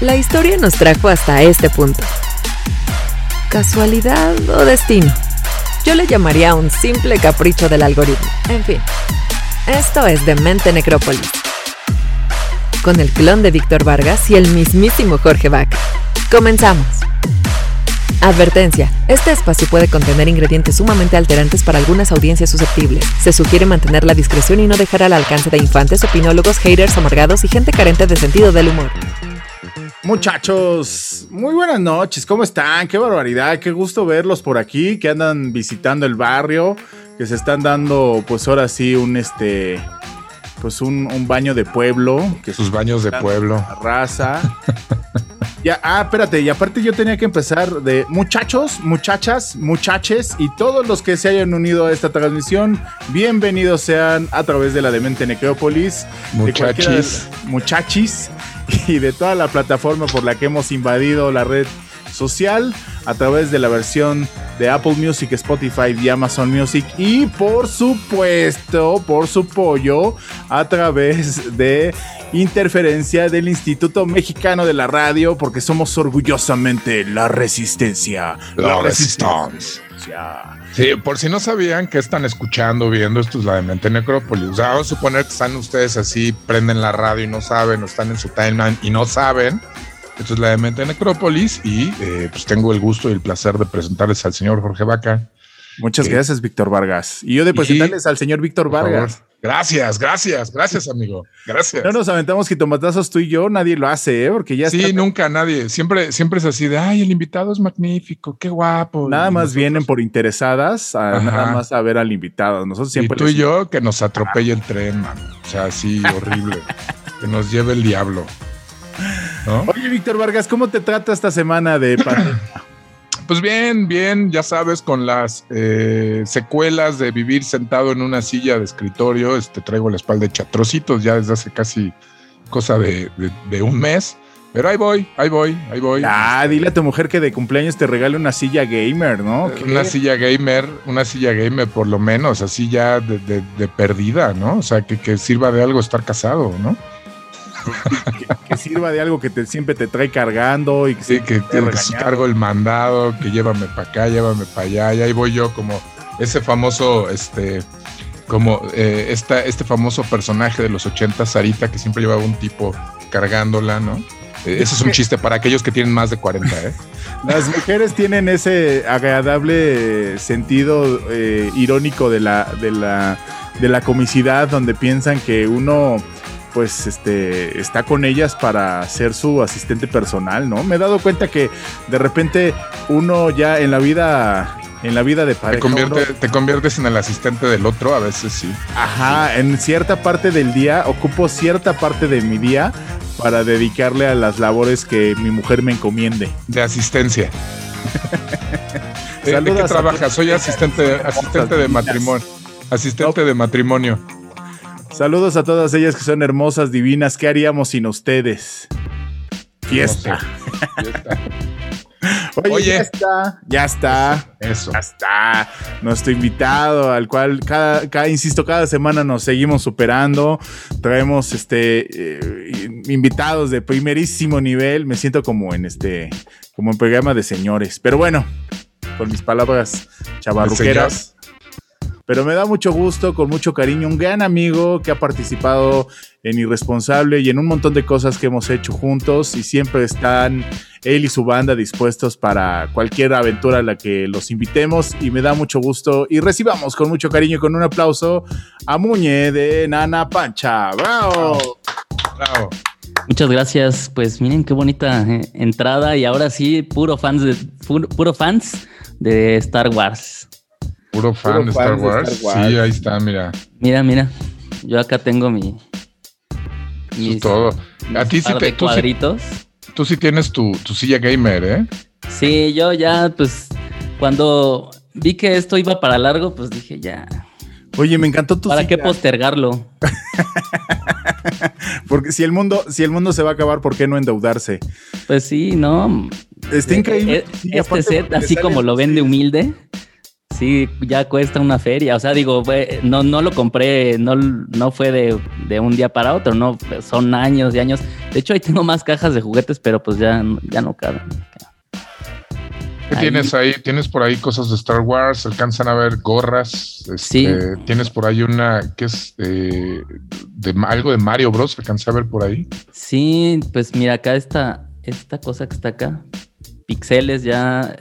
La historia nos trajo hasta este punto. ¿Casualidad o destino? Yo le llamaría un simple capricho del algoritmo. En fin, esto es Demente Necrópolis. Con el clon de Víctor Vargas y el mismísimo Jorge Vaca. Comenzamos. Advertencia. Este espacio puede contener ingredientes sumamente alterantes para algunas audiencias susceptibles. Se sugiere mantener la discreción y no dejar al alcance de infantes, opinólogos, haters amargados y gente carente de sentido del humor. Muchachos, muy buenas noches, ¿cómo están? Qué barbaridad, qué gusto verlos por aquí, que andan visitando el barrio, que se están dando, pues ahora sí, un este, pues un, un baño de pueblo. Que Sus baños de pueblo. Raza. Ya, ah, espérate, y aparte yo tenía que empezar de muchachos, muchachas, muchaches y todos los que se hayan unido a esta transmisión, bienvenidos sean a través de la Demente Necrópolis. Muchachis. De muchachis y de toda la plataforma por la que hemos invadido la red social a través de la versión de Apple Music, Spotify y Amazon Music y por supuesto, por su pollo, a través de interferencia del Instituto Mexicano de la Radio porque somos orgullosamente la resistencia. La, resistencia. Sí, por si no sabían que están escuchando, viendo, esto es la de Mente Necrópolis. O sea, vamos a suponer que están ustedes así, prenden la radio y no saben, o están en su timeline y no saben. Esto es la de Mente Necrópolis y eh, pues tengo el gusto y el placer de presentarles al señor Jorge Vaca. Muchas gracias, Víctor Vargas. Y yo de presentarles al señor Víctor Vargas. Gracias, gracias, gracias, amigo. Gracias. No nos aventamos jitomatazos tú y yo, nadie lo hace, ¿eh? Porque ya Sí, nunca, nadie. Siempre, siempre es así de ay, el invitado es magnífico, qué guapo. Nada más vienen por interesadas, a, nada más a ver al invitado. Nosotros siempre. Y tú y yo que nos atropelle el tren, man. O sea, así horrible. que nos lleve el diablo. Oye, Víctor Vargas, ¿cómo te trata esta semana de pandemia? Pues bien, bien, ya sabes, con las eh, secuelas de vivir sentado en una silla de escritorio, este, traigo la espalda de chatrocitos ya desde hace casi cosa de, un mes. Pero ahí voy, ahí voy, ahí voy. Ah, dile a tu mujer que de cumpleaños te regale una silla gamer, ¿no? Una silla gamer, una silla gamer por lo menos, así ya de, perdida, ¿no? O sea, que, que sirva de algo estar casado, ¿no? sirva de algo que te, siempre te trae cargando y que, sí, que, que cargo el mandado, que llévame para acá, llévame para allá, y ahí voy yo como ese famoso, este, como eh, esta, este famoso personaje de los 80, Sarita, que siempre llevaba un tipo cargándola, ¿no? Eh, ese es un chiste para aquellos que tienen más de 40, ¿eh? Las mujeres tienen ese agradable sentido eh, irónico de la, de, la, de la comicidad donde piensan que uno pues este está con ellas para ser su asistente personal, ¿no? Me he dado cuenta que de repente uno ya en la vida en la vida de pareja. Te, conviertes en el asistente del otro, a veces sí. Ajá, en cierta parte del día, ocupo cierta parte de mi día para dedicarle a las labores que mi mujer me encomiende. De asistencia. ¿De, qué trabajas? Soy asistente, asistente de matrimonio. Asistente de matrimonio. Saludos a todas ellas que son hermosas, divinas. ¿Qué haríamos sin ustedes? Fiesta. Oye, ya está, ya está. Eso. Ya está. Nuestro invitado, al cual cada, insisto, cada semana nos seguimos superando. Traemos este eh, invitados de primerísimo nivel. Me siento como en este, como en programa de señores. Pero bueno, con mis palabras chavarruqueras. Pero me da mucho gusto, con mucho cariño, un gran amigo que ha participado en Irresponsable y en un montón de cosas que hemos hecho juntos y siempre están él y su banda dispuestos para cualquier aventura a la que los invitemos y me da mucho gusto y recibamos con mucho cariño y con un aplauso a Muñe de Nana Pancha. ¡Bravo! ¡Bravo! Muchas gracias. Pues miren qué bonita eh, entrada y ahora sí, puro fans de puro fans de Star Wars. Puro fan, de, Star Wars. Sí, ahí está, mira. Mira, mira. Yo acá tengo mi. todo. A ti sí te. cuadritos. tú sí tienes tu, tu silla gamer, ¿eh? Sí, yo ya, pues. Cuando vi que esto iba para largo, pues dije ya. Oye, me encantó tu ¿Para qué postergarlo? Porque si el mundo, si el mundo se va a acabar, ¿por qué no endeudarse? Pues sí, no. Está increíble. E, este set, así como lo vende humilde, sí, ya cuesta una feria. O sea, digo, no, no lo compré, no, no fue de, un día para otro, no, son años y años. De hecho, ahí tengo más cajas de juguetes, pero pues ya, ya no caben. ¿Qué tienes ahí? ¿Tienes por ahí cosas de Star Wars? ¿Alcanzan a ver gorras? sí. Este, ¿Tienes por ahí una que es eh, de algo de Mario Bros? ¿Alcanza a ver por ahí? Sí, pues mira, acá está esta cosa que está acá. Pixeles ya,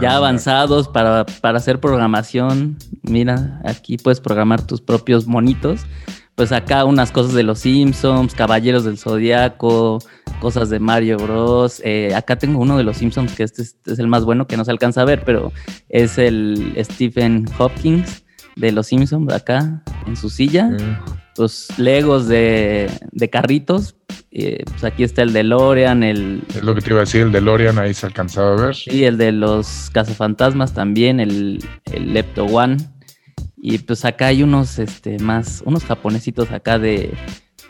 ya ah, avanzados para, para hacer programación. Mira, aquí puedes programar tus propios monitos pues acá unas cosas de los Simpsons, Caballeros del Zodiaco, cosas de Mario Bros. Eh, acá tengo uno de los Simpsons que este es, el más bueno que no se alcanza a ver, pero es el Stephen Hopkins de los Simpsons acá en su silla. Los Legos de, carritos. Eh, pues aquí está el de Lorian, el. Es lo que te iba a decir, el de Lorian ahí se alcanzaba a ver. Sí, el de los cazafantasmas también, el, el Lepto One. Y pues acá hay unos, este, más, unos japonesitos acá de,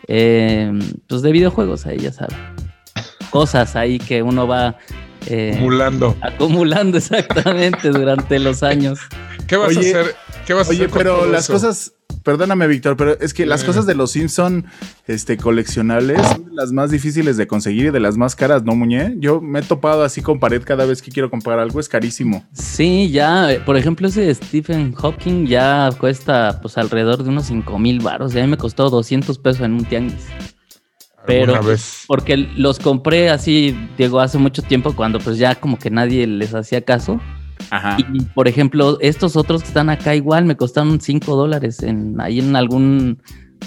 eh, pues de videojuegos ahí, ya sabes. Cosas ahí que uno va... Eh, acumulando. Acumulando exactamente durante los años. ¿Qué vas a hacer? ¿Qué vas a hacer pero las cosas perdóname, Víctor, pero es que las cosas de los Simpson este, coleccionables son las más difíciles de conseguir y de las más caras, ¿no, Muñe? Yo me he topado así con pared cada vez que quiero comprar algo, es carísimo. Sí, ya, eh, por ejemplo, ese Stephen Hawking ya cuesta pues alrededor de unos 5 mil baros. Ya me costó 200 pesos en un tianguis. Pero porque los compré así, Diego, hace mucho tiempo cuando pues ya como que nadie les hacía caso. Y por ejemplo, estos otros que están acá igual me costaron 5 dólares en, ahí en algún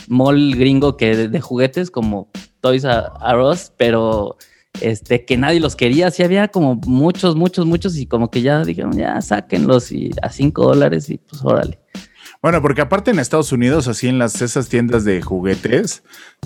mall gringo que de, juguetes como Toys R Us, pero este, que nadie los quería. Sí había como muchos, muchos, muchos y como que ya dijeron, ya sáquenlos y a 5 dólares y pues órale. Bueno, porque aparte en Estados Unidos, así en las esas tiendas de juguetes,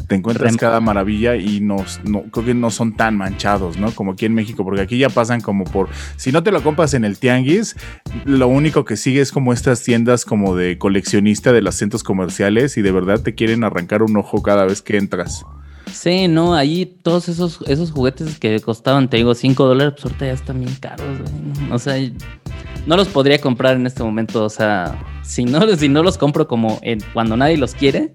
te encuentras cada maravilla y no, creo que no son tan manchados, ¿no? Como aquí en México, porque aquí ya pasan como por, si no te lo compras en el tianguis, lo único que sigue es como estas tiendas como de coleccionista de los centros comerciales y de verdad te quieren arrancar un ojo cada vez que entras. Sí, no, ahí todos esos, esos juguetes que costaban, te digo, 5 dólares, pues ahorita ya están bien caros, güey. O sea, no los podría comprar en este momento. O sea, si no, si no los compro como en, cuando nadie los quiere.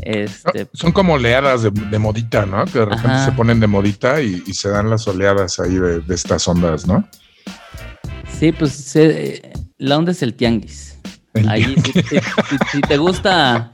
Este, Son como oleadas de, modita, ¿no? Que de repente se ponen de modita y, se dan las oleadas ahí de, estas ondas, ¿no? Sí, pues la onda es el tianguis. ahí, Si, te gusta.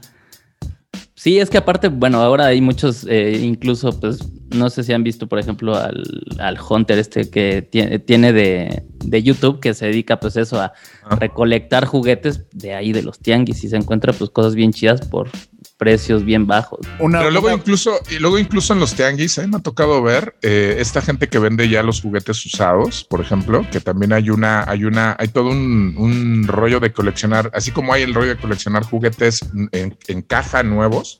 Sí, es que aparte, bueno, ahora hay muchos, eh, incluso, pues, no sé si han visto, por ejemplo, al, al Hunter este que tiene, tiene de, de, YouTube, que se dedica pues eso a recolectar juguetes de ahí de los tianguis y se encuentra pues cosas bien chidas por precios bien bajos. Pero luego incluso, y luego incluso en los tianguis, me ha tocado ver eh, esta gente que vende ya los juguetes usados, por ejemplo, que también hay una, hay una, hay todo un, un rollo de coleccionar, así como hay el rollo de coleccionar juguetes en, en caja nuevos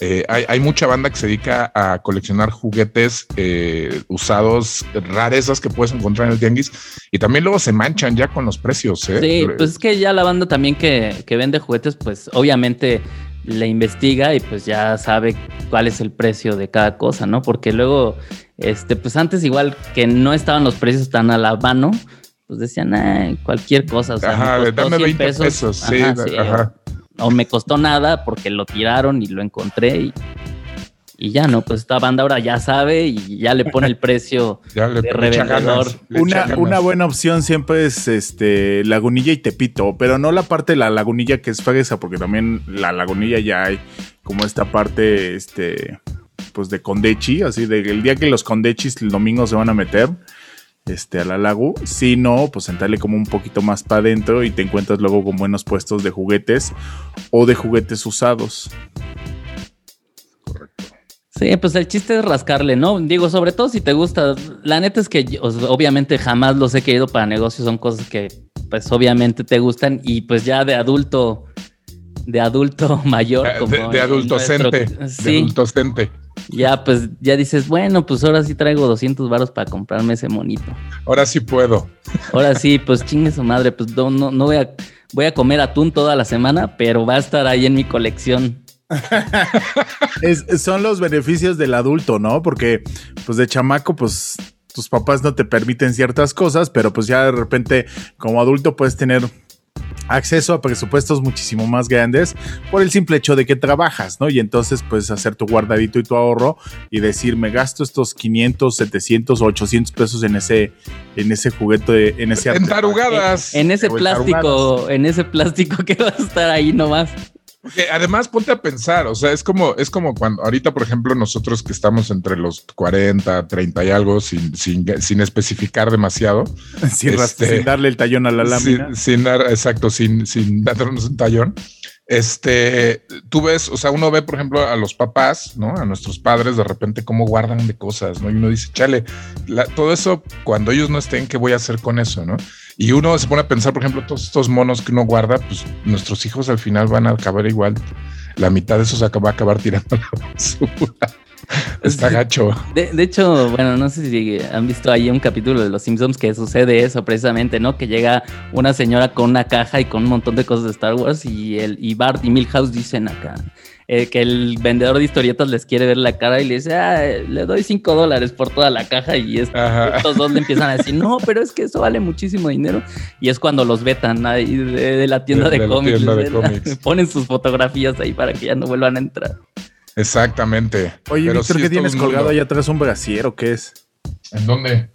eh, hay, mucha banda que se dedica a coleccionar juguetes eh, usados, rarezas que puedes encontrar en el tianguis y también luego se manchan ya con los precios. ¿eh? Sí, pues es que ya la banda también que, vende juguetes, pues obviamente le investiga y pues ya sabe cuál es el precio de cada cosa, ¿no? Porque luego, este, pues antes igual que no estaban los precios tan a la mano, pues decían, cualquier cosa, o sea, ajá, dame 20 pesos, sí, ajá no me costó nada porque lo tiraron y lo encontré y, ya no, pues esta banda ahora ya sabe y ya le pone el precio de revendedor. Una, una, buena opción siempre es este Lagunilla y Tepito, pero no la parte de la Lagunilla que es fresa, porque también la Lagunilla ya hay como esta parte este pues de Condechi, así de el día que los Condechis el domingo se van a meter este, a la lago. Si no, pues entrarle como un poquito más para adentro y te encuentras luego con buenos puestos de juguetes o de juguetes usados. Correcto. Sí, pues el chiste es rascarle, ¿no? Digo, sobre todo si te gusta. La neta es que obviamente jamás los he querido para negocios, son cosas que pues obviamente te gustan y pues ya de adulto, de adulto mayor. Como de, de adultocente. Sí. De adultocente ya pues ya dices, bueno, pues ahora sí traigo 200 varos para comprarme ese monito. Ahora sí puedo. Ahora sí, pues chingue su madre, pues no, no, voy, a, voy a comer atún toda la semana, pero va a estar ahí en mi colección. son los beneficios del adulto, ¿no? Porque pues de chamaco, pues tus papás no te permiten ciertas cosas, pero pues ya de repente como adulto puedes tener acceso a presupuestos muchísimo más grandes por el simple hecho de que trabajas, ¿no? Y entonces puedes hacer tu guardadito y tu ahorro y decir, me gasto estos 500, 700 o 800 pesos en ese, en ese juguete, en ese... En tarugadas. En, ese plástico, en ese plástico que va a estar ahí nomás. Porque además ponte a pensar, o sea, es como, es como cuando ahorita, por ejemplo, nosotros que estamos entre los 40, 30 y algo, sin, sin, sin especificar demasiado. Sin, este, sin, darle el tallón a la lámina. Sin, dar, exacto, sin, sin darnos un tallón. Este, tú ves, o sea, uno ve, por ejemplo, a los papás, ¿no? A nuestros padres, de repente, cómo guardan de cosas, ¿no? Y uno dice, chale, todo eso, cuando ellos no estén, ¿qué voy a hacer con eso, no? Y uno se pone a pensar, por ejemplo, todos estos monos que uno guarda, pues nuestros hijos al final van a acabar igual. La mitad de eso se va a acabar tirando la basura. Está gacho. De, hecho, bueno, no sé si han visto ahí un capítulo de Los Simpsons que sucede eso precisamente, ¿no? Que llega una señora con una caja y con un montón de cosas de Star Wars y, el, y Bart y Milhouse dicen acá eh, que el vendedor de historietas les quiere ver la cara y le dice, ah, le doy cinco dólares por toda la caja y estos dos le empiezan a decir, no, pero es que eso vale muchísimo dinero. Y es cuando los vetan ahí de, la tienda de, cómics. Ponen sus fotografías ahí para que ya no vuelvan a entrar. Exactamente. Oye, Víctor, ¿qué tienes colgado allá atrás? ¿Un brasier o qué es? ¿En dónde?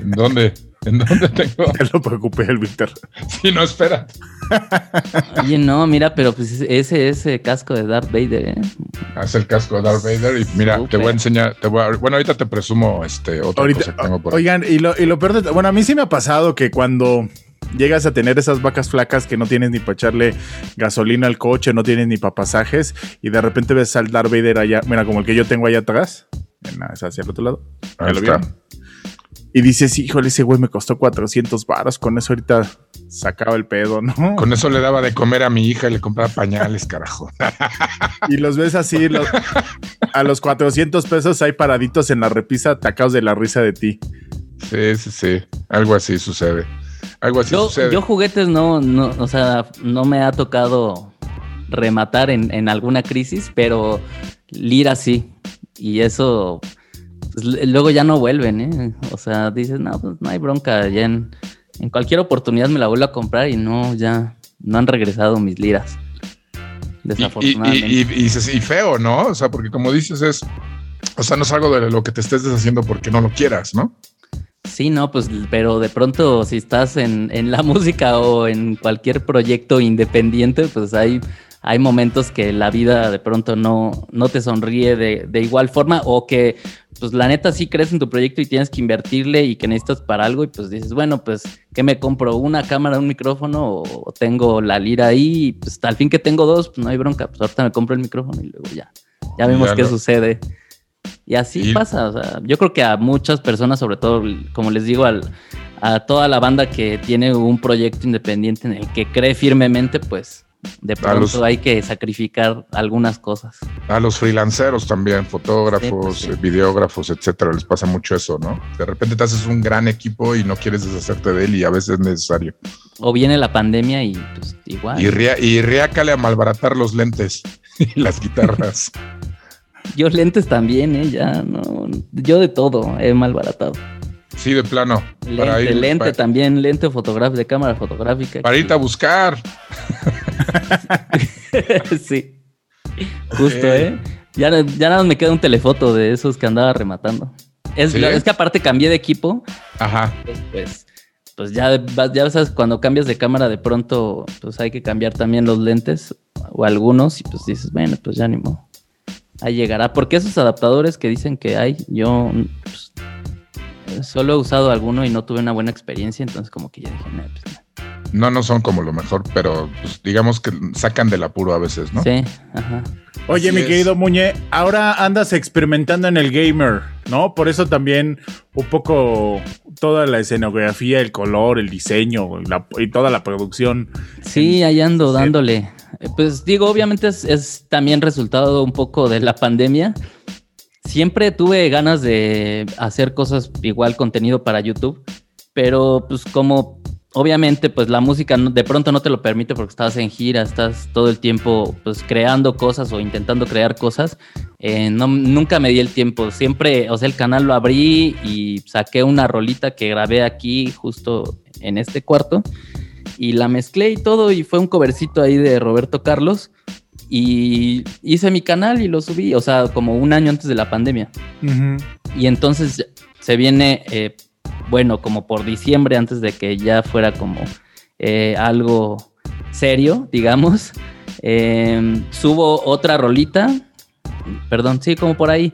¿En dónde? ¿En dónde tengo? Que lo preocupé el Víctor. Sí, no, espera. Oye, no, mira, pero pues ese es el casco de Darth Vader, ¿eh? Es el casco de Darth Vader y mira, te voy a enseñar, te voy a, bueno, ahorita te presumo este otra cosa que tengo por Oigan, y lo, y lo peor de, bueno, a mí sí me ha pasado que cuando llegas a tener esas vacas flacas que no tienes ni para echarle gasolina al coche, no tienes ni para pasajes, y de repente ves al Darth Vader allá, mira, como el que yo tengo allá atrás, es hacia el otro lado. Ahí lo Y dices, híjole, ese güey me costó 400 varos, con eso ahorita sacaba el pedo, ¿no? Con eso le daba de comer a mi hija y le compraba pañales, carajo. Y los ves así, a los 400 pesos hay paraditos en la repisa, atacados de la risa de ti. Sí, sí, sí, algo así sucede. Algo así yo, sucede. Yo juguetes no, no, o sea, no me ha tocado rematar en, alguna crisis, pero lira sí. Y eso, pues, luego ya no vuelven, ¿eh? O sea, dices, no, pues no hay bronca, ya en, cualquier oportunidad me la vuelvo a comprar y no, ya no han regresado mis liras. Desafortunadamente. Y, y, y, feo, ¿no? O sea, porque como dices, es, o sea, no es algo de lo que te estés deshaciendo porque no lo quieras, ¿no? Sí, no, pues, pero de pronto si estás en, la música o en cualquier proyecto independiente, pues hay, hay momentos que la vida de pronto no, no te sonríe de, igual forma o que, pues la neta sí crees en tu proyecto y tienes que invertirle y que necesitas para algo y pues dices, bueno, pues, ¿qué me compro? ¿Una cámara, un micrófono o tengo la lira ahí? Y pues al fin que tengo dos, pues no hay bronca, pues ahorita me compro el micrófono y luego ya, ya vemos qué sucede. Y así pasa, o sea, yo creo que a muchas personas, sobre todo, como les digo, a toda la banda que tiene un proyecto independiente en el que cree firmemente, pues de pronto hay que sacrificar algunas cosas. A los freelanceros también, fotógrafos, pues videógrafos, etcétera, les pasa mucho eso, ¿no? De repente te haces un gran equipo y no quieres deshacerte de él y a veces es necesario. O viene la pandemia y pues igual. Y, ria y riácale a malbaratar los lentes y las guitarras. Yo lentes también, ¿eh? Ya, no. Yo de todo he malbaratado. Sí, de plano. Lente, lente también, lente fotográfico, de cámara fotográfica. Para irte a buscar. sí. Justo, ¿eh? Ya, ya nada más me queda un telefoto de esos que andaba rematando. Es, es que aparte cambié de equipo. Ajá. Pues, pues ya, ya sabes, cuando cambias de cámara de pronto, pues hay que cambiar también los lentes o algunos y pues dices, bueno, pues ya ni modo ahí llegará. Porque esos adaptadores que dicen que hay, yo pues, solo he usado alguno y no tuve una buena experiencia, entonces como que ya dije, no, pues, no. No, son como lo mejor, pero pues, digamos que sacan del apuro a veces, ¿no? Sí, ajá. Oye, mi querido Muñe, ahora andas experimentando en el gamer, ¿no? Por eso también un poco toda la escenografía, el color, el diseño y toda la producción. Sí, ahí ando dándole. Pues digo, obviamente es, también resultado un poco de la pandemia. Siempre tuve ganas de hacer cosas igual contenido para YouTube, pero pues como obviamente pues la música de pronto no te lo permite porque estás en gira, estás todo el tiempo pues creando cosas o intentando crear cosas, eh, no, nunca me di el tiempo, siempre, o sea, el canal lo abrí y saqué una rolita que grabé aquí justo en este cuarto y la mezclé y todo y fue un covercito ahí de Roberto Carlos y hice mi canal y lo subí, o sea, como un año antes de la pandemia. Y entonces se viene, eh, bueno, como por diciembre, antes de que ya fuera como eh, algo serio, digamos, em, subo otra rolita, perdón, sí, como por ahí.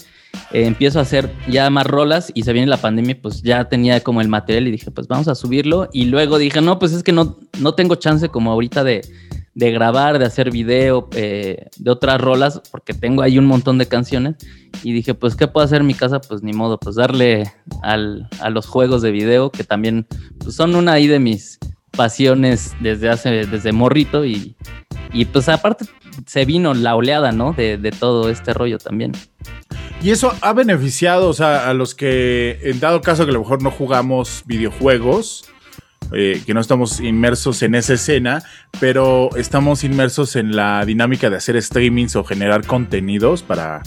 Eh, empiezo a hacer ya más rolas y se viene la pandemia, pues ya tenía como el material y dije, pues vamos a subirlo. Y luego dije, no, pues es que no, no tengo chance como ahorita de, de grabar, de hacer video, eh, de otras rolas, porque tengo ahí un montón de canciones. Y dije, pues, ¿qué puedo hacer en mi casa? Pues ni modo, pues darle al, a los juegos de video, que también pues, son una ahí de mis pasiones desde hace, desde morrito. Y, y pues aparte se vino la oleada, ¿no? De, de todo este rollo también. Y eso ha beneficiado, o sea, a los que, en dado caso que a lo mejor no jugamos videojuegos, eh, que no estamos inmersos en esa escena, pero estamos inmersos en la dinámica de hacer streamings o generar contenidos para,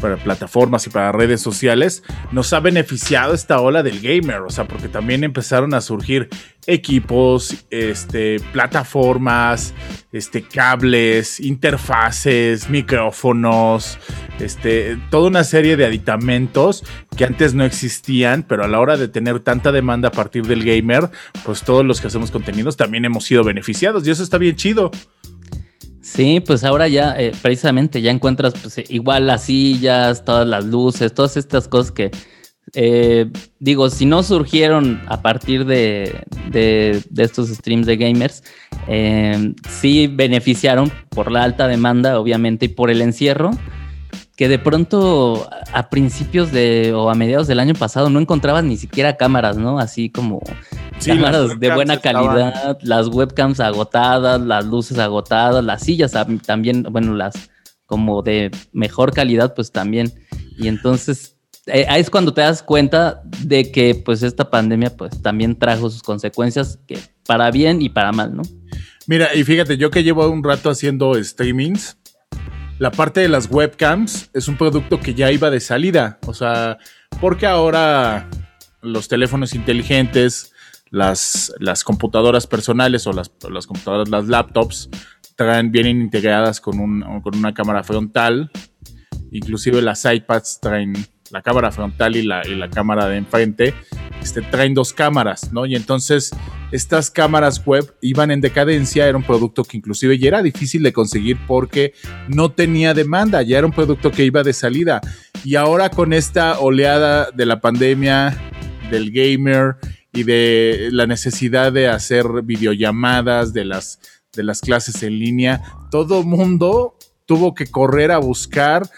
para plataformas y para redes sociales, nos ha beneficiado esta ola del gamer, o sea, porque también empezaron a surgir equipos, este, plataformas, este, cables, interfaces, micrófonos, este, toda una serie de aditamentos que antes no existían, pero a la hora de tener tanta demanda a partir del gamer, pues todos los que hacemos contenidos también hemos sido beneficiados y eso está bien chido. Sí, pues ahora ya eh, precisamente ya encuentras pues, igual las sillas, todas las luces, todas estas cosas que eh, digo, si no surgieron a partir de, estos streams de gamers, eh, sí beneficiaron por la alta demanda, obviamente, y por el encierro, que de pronto a principios de o a mediados del año pasado no encontrabas ni siquiera cámaras, ¿no? Así como cámaras de buena calidad, las webcams agotadas, las luces agotadas, las sillas también, bueno, las como de mejor calidad, pues también. Y entonces eh, ahí es cuando te das cuenta de que pues esta pandemia pues también trajo sus consecuencias que para bien y para mal, ¿no? Mira, y fíjate, yo que llevo un rato haciendo streamings, la parte de las webcams es un producto que ya iba de salida. O sea, porque ahora los teléfonos inteligentes, las, las computadoras personales o las, las, computadoras, las laptops, traen, vienen integradas con, un, con una cámara frontal. Inclusive las iPads traen la cámara frontal y la, y la cámara de enfrente, este, traen dos cámaras, ¿no? Y entonces estas cámaras web iban en decadencia, era un producto que inclusive ya era difícil de conseguir porque no tenía demanda, ya era un producto que iba de salida. Y ahora con esta oleada de la pandemia, del gamer y de la necesidad de hacer videollamadas, de las, de las clases en línea, todo mundo tuvo que correr a buscar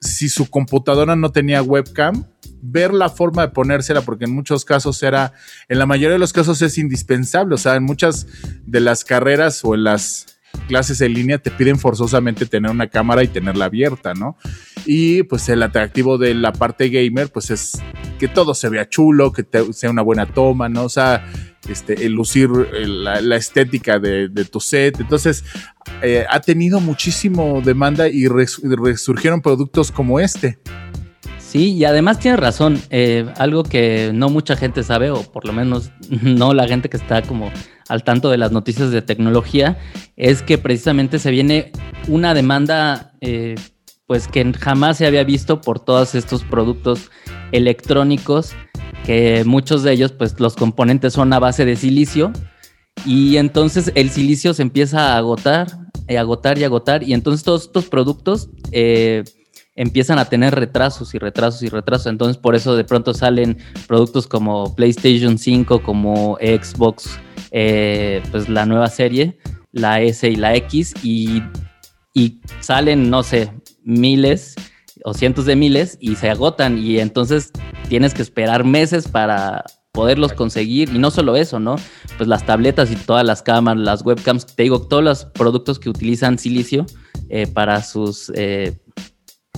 si su computadora no tenía webcam, ver la forma de ponérsela, porque en muchos casos era, en la mayoría de los casos es indispensable, o sea, en muchas de las carreras o en las clases en línea te piden forzosamente tener una cámara y tenerla abierta, ¿no? Y pues el atractivo de la parte gamer, pues es que todo se vea chulo, que sea una buena toma, ¿no? O sea, este, el lucir la, estética de, tu set. Entonces, eh, ha tenido muchísimo demanda y resurgieron productos como este. Sí, y además tiene razón, eh, algo que no mucha gente sabe, o por lo menos no la gente que está como al tanto de las noticias de tecnología, es que precisamente se viene una demanda eh, pues que jamás se había visto por todos estos productos electrónicos, que muchos de ellos pues los componentes son a base de silicio, y entonces el silicio se empieza a agotar, y agotar y agotar, y entonces todos estos productos... Eh, empiezan a tener retrasos y retrasos y retrasos. Entonces por eso de pronto salen productos como PlayStation 5, como Xbox, eh, pues la nueva serie, la S y la X, y, y salen, no sé, miles o cientos de miles y se agotan y entonces tienes que esperar meses para poderlos conseguir y no solo eso, ¿no? Pues las tabletas y todas las cámaras, las webcams, te digo, todos los productos que utilizan silicio eh, para sus eh,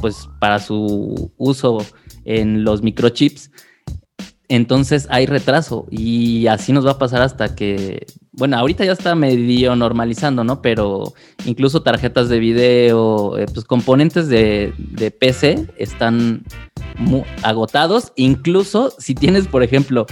pues para su uso en los microchips, entonces hay retraso y así nos va a pasar hasta que, bueno, ahorita ya está medio normalizando, ¿no? Pero incluso tarjetas de video, eh, pues componentes de, PC están agotados, incluso si tienes, por ejemplo,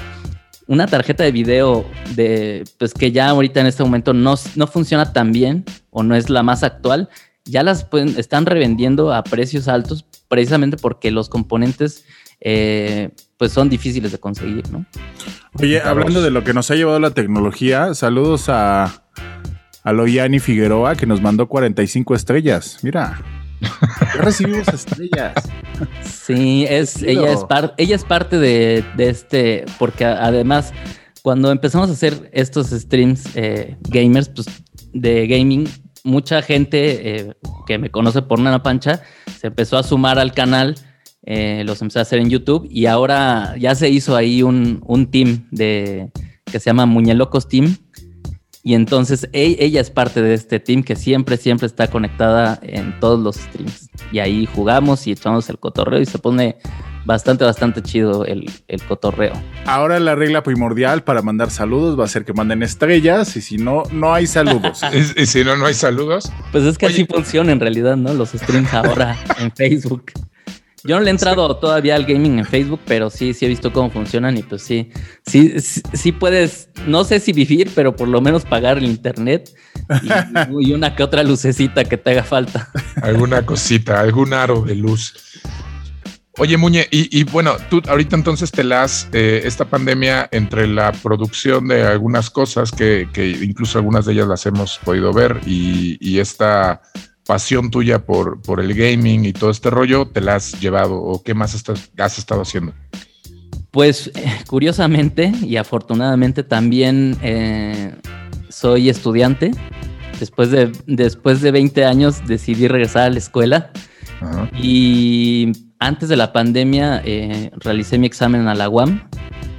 una tarjeta de video de, pues que ya ahorita en este momento no, no funciona tan bien o no es la más actual, ya las pueden, están revendiendo a precios altos precisamente porque los componentes eh, pues son difíciles de conseguir, ¿no? Oye, hablando de lo que nos ha llevado la tecnología, saludos a, a Loyani Figueroa que nos mandó 45 estrellas. Mira. Ya recibimos estrellas. Sí, es, ella, es ella es parte de, este, porque además, cuando empezamos a hacer estos streams eh, gamers, pues de gaming, mucha gente eh, que me conoce por Nana Pancha se empezó a sumar al canal. Eh, los empecé a hacer en YouTube y ahora ya se hizo ahí un, un team de que se llama Muñelocos Team, y entonces ella es parte de este team que siempre, siempre está conectada en todos los streams. Y ahí jugamos y echamos el cotorreo y se pone bastante, bastante chido el, cotorreo. Ahora la regla primordial para mandar saludos va a ser que manden estrellas y si no, no hay saludos. ¿Y, si no, no hay saludos? Pues es que así funciona en realidad, ¿no? Los streams ahora en Facebook. Yo no le he entrado todavía al gaming en Facebook, pero sí, sí he visto cómo funcionan y pues sí, sí, sí, puedes, no sé si vivir, pero por lo menos pagar el internet y, una que otra lucecita que te haga falta. Alguna cosita, algún aro de luz. Oye, Muñe, y, bueno, tú ahorita entonces te las, eh, esta pandemia entre la producción de algunas cosas que, incluso algunas de ellas las hemos podido ver y, y esta pasión tuya por, por el gaming y todo este rollo, te la has llevado o qué más estás, has estado haciendo? Pues eh, curiosamente y afortunadamente también eh, soy estudiante. Después de, después de 20 años decidí regresar a la escuela y antes de la pandemia eh, realicé mi examen a la UAM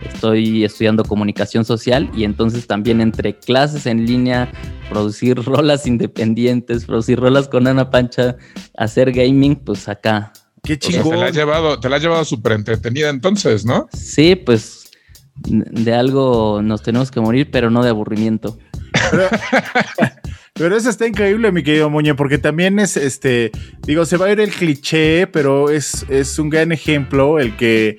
estoy estudiando comunicación social y entonces también entre clases en línea, producir rolas independientes, producir rolas con Ana Pancha, hacer gaming, pues acá. Qué chico. te la has llevado, te la has llevado súper entretenida entonces, ¿no? Sí, pues de algo nos tenemos que morir, pero no de aburrimiento. Pero, eso está increíble, mi querido Muñe, porque también es este, digo, se va a ir el cliché, pero es, es un gran ejemplo el que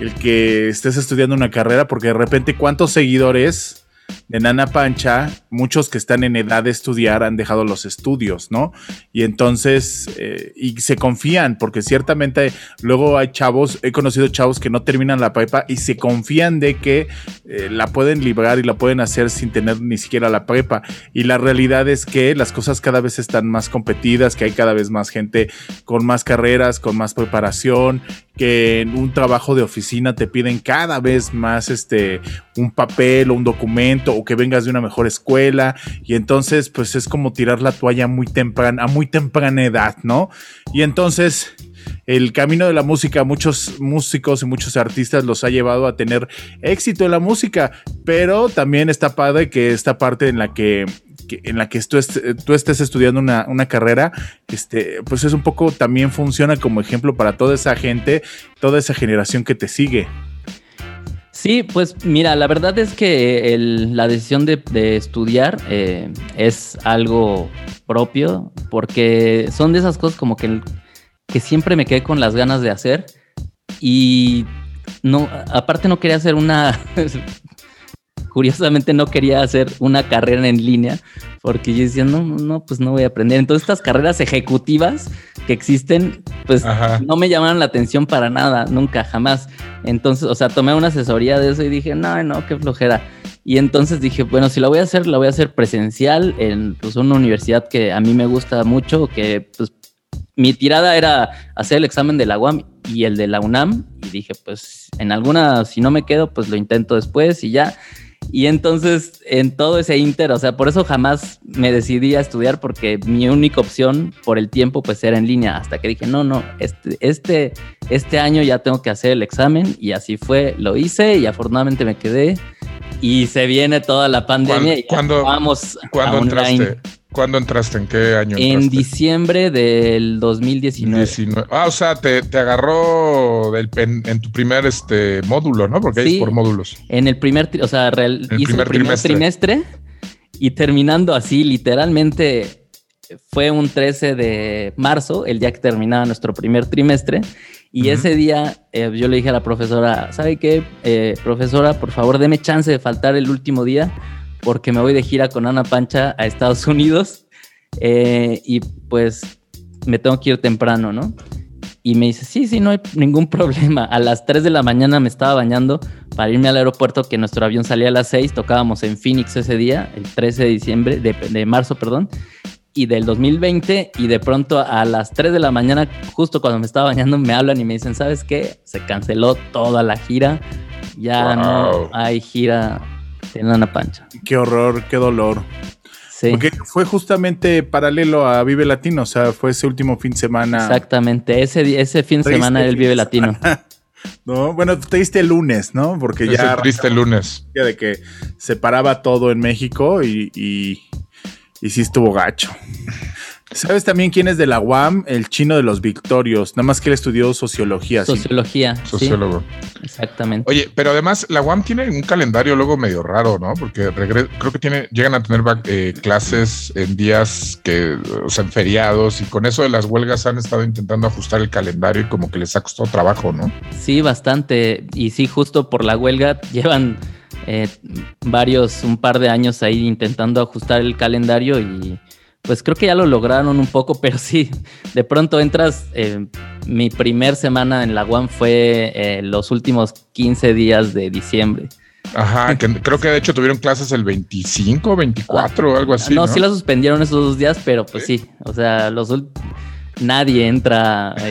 el que estés estudiando una carrera, porque de repente cuántos seguidores de Nana Pancha, muchos que están en edad de estudiar han dejado los estudios, ¿no? Y entonces, eh, y se confían, porque ciertamente luego hay chavos, he conocido chavos que no terminan la prepa y se confían de que eh, la pueden librar y la pueden hacer sin tener ni siquiera la prepa. Y la realidad es que las cosas cada vez están más competidas, que hay cada vez más gente con más carreras, con más preparación, que en un trabajo de oficina te piden cada vez más este un papel o un documento que vengas de una mejor escuela y entonces pues es como tirar la toalla muy temprana a muy temprana edad, ¿no? Y entonces el camino de la música, muchos músicos y muchos artistas los ha llevado a tener éxito en la música, pero también está padre que esta parte en la que en la que tú, tú estés estudiando una, carrera, este, pues es un poco, también funciona como ejemplo para toda esa gente, toda esa generación que te sigue. Sí, pues mira, la verdad es que la decisión de, estudiar eh, es algo propio, porque son de esas cosas como que, que siempre me quedé con las ganas de hacer y no, aparte no quería hacer una curiosamente no quería hacer una carrera en línea porque yo decía, no, no, pues no voy a aprender. Entonces estas carreras ejecutivas que existen, pues no me llamaron la atención para nada, nunca, jamás. Entonces, o sea, tomé una asesoría de eso y dije, no, no, qué flojera. Y entonces dije, bueno, si la voy a hacer, la voy a hacer presencial en pues, una universidad que a mí me gusta mucho, que pues mi tirada era hacer el examen de la UAM y el de la UNAM. Y dije, pues en alguna, si no me quedo, pues lo intento después y ya. Y entonces, en todo ese inter, o sea, por eso jamás me decidí a estudiar, porque mi única opción por el tiempo, pues era en línea, hasta que dije, no, no, este, este, este año ya tengo que hacer el examen, y así fue, lo hice, y afortunadamente me quedé, y se viene toda la pandemia, y vamos a online. ¿Cuándo entraste? ¿En qué año? En diciembre del 2019. Ah, o sea, te, agarró en, tu primer este, módulo, ¿no? Porque sí, es por módulos. En el primer, o sea, el primer, trimestre. Y terminando así, literalmente, fue un 13 de marzo, el día que terminaba nuestro primer trimestre. Y ese día eh, yo le dije a la profesora, ¿sabe qué? Eh, profesora, por favor, deme chance de faltar el último día porque me voy de gira con Ana Pancha a Estados Unidos eh, y pues me tengo que ir temprano, ¿no? Y me dice, sí, sí, no hay ningún problema. A las 3 de la mañana me estaba bañando para irme al aeropuerto, que nuestro avión salía a las 6, tocábamos en Phoenix ese día, el 13 de diciembre, de, de marzo, perdón, y del 2020 y de pronto a las 3 de la mañana, justo cuando me estaba bañando, me hablan y me dicen, ¿sabes qué? Se canceló toda la gira, ya no hay gira en Ana Pancha. Qué horror, qué dolor. Sí. Porque fue justamente paralelo a Vive Latino, o sea, fue ese último fin de semana. Exactamente, ese, ese fin de semana del Vive Latino. No, bueno, te diste el lunes, ¿no? Porque ya. triste el lunes. De que se paraba todo en México y y sí estuvo gacho. ¿Sabes también quién es de la UAM? El chino de los Victorios. Nada más que él estudió sociología. Sociología. Sociólogo. Exactamente. Oye, pero además la UAM tiene un calendario luego medio raro, ¿no? Porque creo que tiene, llegan a tener eh, clases en días que, o sea, en feriados y con eso de las huelgas han estado intentando ajustar el calendario y como que les ha costado trabajo, ¿no? Sí, bastante. Y sí, justo por la huelga llevan eh, varios, un par de años ahí intentando ajustar el calendario y pues creo que ya lo lograron un poco, pero sí, de pronto entras, eh, mi primer semana en la UAM fue eh, los últimos 15 días de diciembre. Ajá, que creo que de hecho tuvieron clases el 25, 24 o algo así. No, sí la suspendieron esos dos días, pero pues sí, o sea, los nadie entra.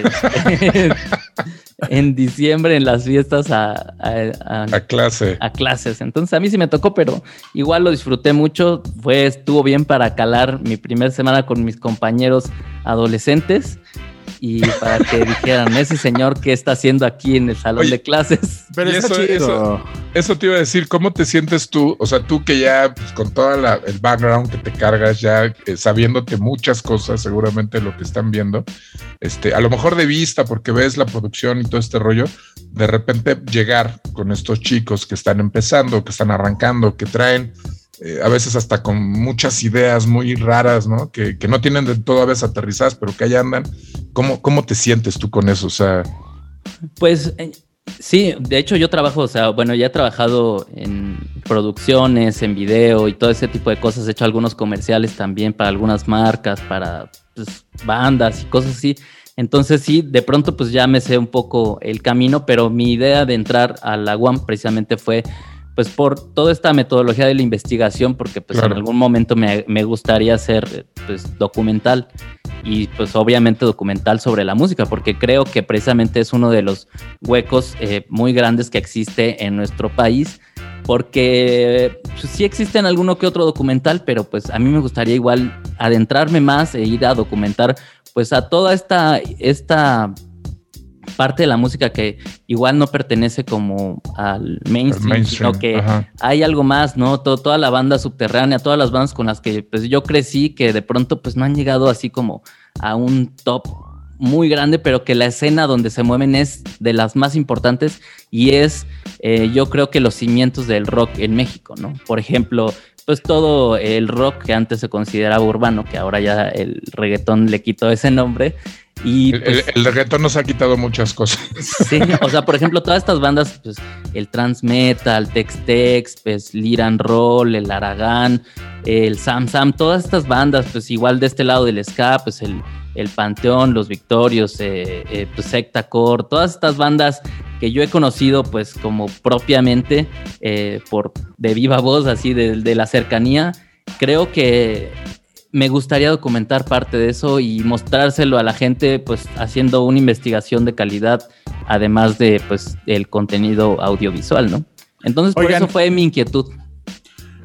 en diciembre en las fiestas a, a, clase. A clases. Entonces a mí sí me tocó, pero igual lo disfruté mucho. Fue, estuvo bien para calar mi primera semana con mis compañeros adolescentes y para que dijeran, ese señor que está haciendo aquí en el salón de clases. Pero eso, eso, eso, te iba a decir, ¿cómo te sientes tú? O sea, tú que ya pues, con todo el background que te cargas, ya eh, sabiéndote muchas cosas, seguramente lo que están viendo, este, a lo mejor de vista, porque ves la producción y todo este rollo, de repente llegar con estos chicos que están empezando, que están arrancando, que traen eh, a veces hasta con muchas ideas muy raras, ¿no? Que, no tienen de todo a aterrizadas, pero que ahí andan. ¿Cómo, ¿Cómo te sientes tú con eso? O sea. Pues eh, sí, de hecho yo trabajo, o sea, bueno, ya he trabajado en producciones, en video y todo ese tipo de cosas. He hecho algunos comerciales también para algunas marcas, para pues, bandas y cosas así. Entonces sí, de pronto pues ya me sé un poco el camino, pero mi idea de entrar a la UAM precisamente fue pues por toda esta metodología de la investigación, porque pues en algún momento me, gustaría hacer pues documental y pues obviamente documental sobre la música, porque creo que precisamente es uno de los huecos eh, muy grandes que existe en nuestro país, porque pues, sí existen alguno que otro documental, pero pues a mí me gustaría igual adentrarme más e ir a documentar pues a toda esta, esta parte de la música que igual no pertenece como al mainstream, sino que hay algo más, ¿no? toda la banda subterránea, todas las bandas con las que pues yo crecí, que de pronto pues no han llegado así como a un top muy grande, pero que la escena donde se mueven es de las más importantes y es, eh, yo creo que los cimientos del rock en México, ¿no? Por ejemplo, pues todo el rock que antes se consideraba urbano, que ahora ya el reggaetón le quitó ese nombre, y el, pues, reggaetón nos ha quitado muchas cosas. Sí, o sea, por ejemplo, todas estas bandas, pues el trans metal, tex tex, pues Liran Roll, el Aragán, el Sam Sam, todas estas bandas, pues igual de este lado del ska, pues el, el Panteón, los Victorios, eh, eh, pues Sectacore, todas estas bandas que yo he conocido pues como propiamente eh, por de viva voz, así de, de la cercanía, creo que me gustaría documentar parte de eso y mostrárselo a la gente, pues haciendo una investigación de calidad, además de pues el contenido audiovisual, ¿no? Entonces, por eso fue mi inquietud.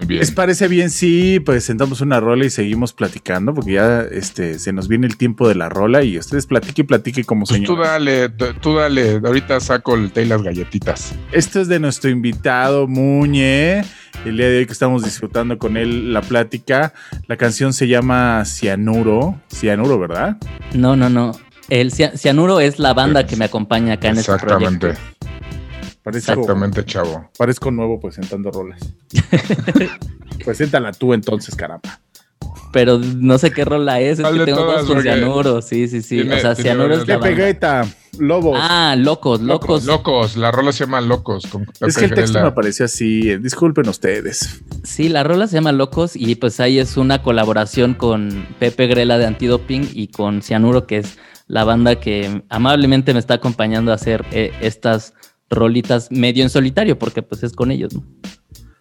¿Les parece bien si pues sentamos una rola y seguimos platicando? Porque ya este, se nos viene el tiempo de la rola y ustedes platiquen y platiquen como pues Tú dale, tú dale, ahorita saco el té y las galletitas. Esto es de nuestro invitado Muñe, el día de hoy que estamos disfrutando con él la plática. La canción se llama Cianuro, Cianuro, ¿verdad? No, no, no. El Cianuro es la banda que me acompaña acá en este proyecto. Exactamente. Exactamente, chavo. Parezco nuevo presentando roles. Preséntala tú entonces, caramba. pero no sé qué rola es. Es que tengo dos con cianuro. Sí, sí, sí. o sea, cianuro es la banda. Lobos. Ah, locos, locos. Locos, la rola se llama Locos. es que el texto me apareció así. Disculpen ustedes. Sí, la rola se llama Locos y pues ahí es una colaboración con Pepe Grela de Antidoping y con Cianuro, que es la banda que amablemente me está acompañando a hacer eh, estas rolitas medio en solitario, porque pues es con ellos, ¿no?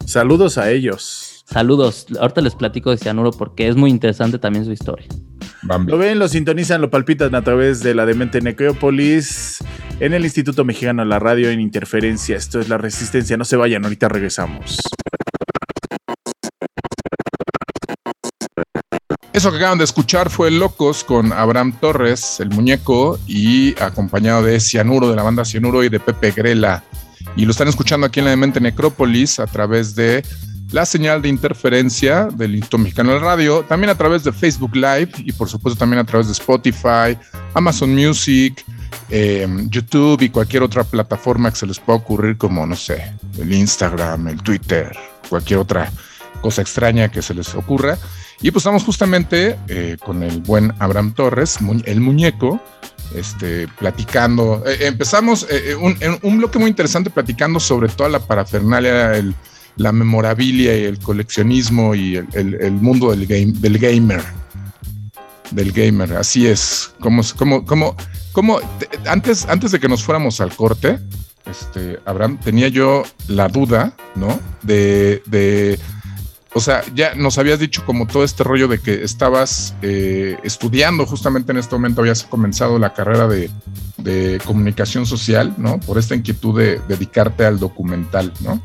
Saludos a ellos. Saludos. Ahorita les platico de Cianuro porque es muy interesante también su historia. Lo ven, lo sintonizan, lo palpitan a través de la demente Necrópolis en el Instituto Mexicano de la Radio en Interferencia. Esto es La Resistencia. No se vayan, ahorita regresamos. Eso que acaban de escuchar fue Locos con Abraham Torres, el muñeco, y acompañado de Cianuro, de la banda Cianuro y de Pepe Grela. Y lo están escuchando aquí en la Demente Necrópolis a través de la señal de interferencia del Instituto Mexicano de Radio, también a través de Facebook Live y por supuesto también a través de Spotify, Amazon Music, em, YouTube y cualquier otra plataforma que se les pueda ocurrir como, no sé, el Instagram, el Twitter, cualquier otra cosa extraña que se les ocurra. Y pues estamos justamente eh, con el buen Abraham Torres, el muñeco, este, platicando. Eh, empezamos eh, un, un, bloque muy interesante platicando sobre toda la parafernalia, el, la memorabilia y el coleccionismo y el, mundo del, game, del gamer. Del gamer, así es. Como antes, antes de que nos fuéramos al corte, este, Abraham, tenía yo la duda, ¿no? De, de, o sea, ya nos habías dicho como todo este rollo de que estabas eh, estudiando justamente en este momento, habías comenzado la carrera de, comunicación social, ¿no? Por esta inquietud de dedicarte al documental, ¿no?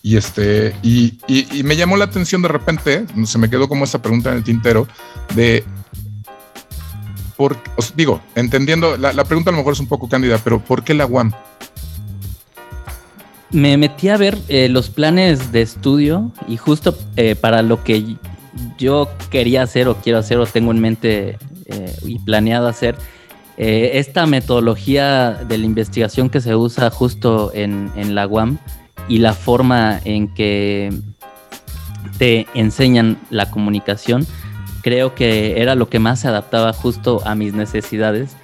Y, este, y, me llamó la atención de repente, se me quedó como esa pregunta en el tintero, de, por, os digo, entendiendo, la, pregunta a lo mejor es un poco cándida, pero ¿por qué la UAM? Me metí a ver eh, los planes de estudio y justo eh, para lo que yo quería hacer o quiero hacer o tengo en mente eh, y planeado hacer, esta metodología de la investigación que se usa justo en, en la UAM, y la forma en que te enseñan la comunicación, creo que era lo que más se adaptaba justo a mis necesidades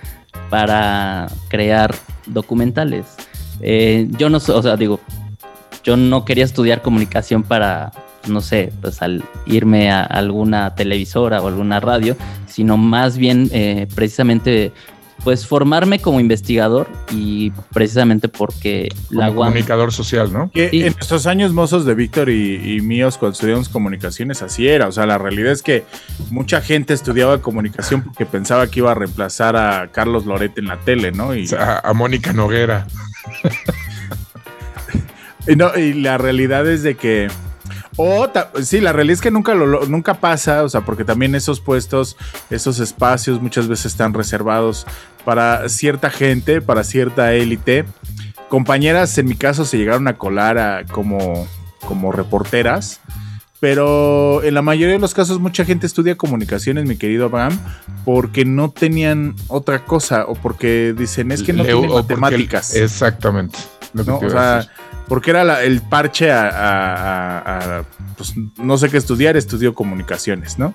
para crear documentales. Eh, yo no, o sea, digo, yo no quería estudiar comunicación para, no sé, pues al irme a alguna televisora o alguna radio, sino más bien eh, precisamente pues formarme como investigador y precisamente porque la comunicador social, ¿no? Que En estos años mozos de Víctor y, míos cuando estudiamos comunicaciones así era, o sea, la realidad es que mucha gente estudiaba comunicación porque pensaba que iba a reemplazar a Carlos Loret en la tele, ¿no? Y, a, Mónica Noguera. Y, no, y la realidad es de que o sí, la realidad es que nunca, lo, nunca pasa, o sea, porque también esos puestos, esos espacios muchas veces están reservados para cierta gente, para cierta élite. Compañeras, en mi caso, se llegaron a colar como, como reporteras. Pero en la mayoría de los casos mucha gente estudia comunicaciones, mi querido Abraham, porque no tenían otra cosa o porque dicen es que no tienen matemáticas. exactamente. o sea, porque era el parche a, pues, no sé qué estudiar, estudió comunicaciones, ¿no?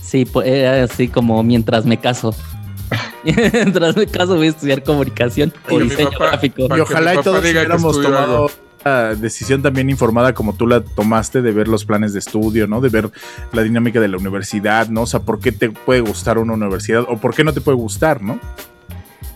Sí, pues era así como mientras me caso. mientras me caso voy a estudiar comunicación o diseño gráfico. Y ojalá y todos hubiéramos tomado decisión también informada como tú la tomaste de ver los planes de estudio, ¿no? De ver la dinámica de la universidad, ¿no? O sea, ¿por qué te puede gustar una universidad o por qué no te puede gustar, ¿no?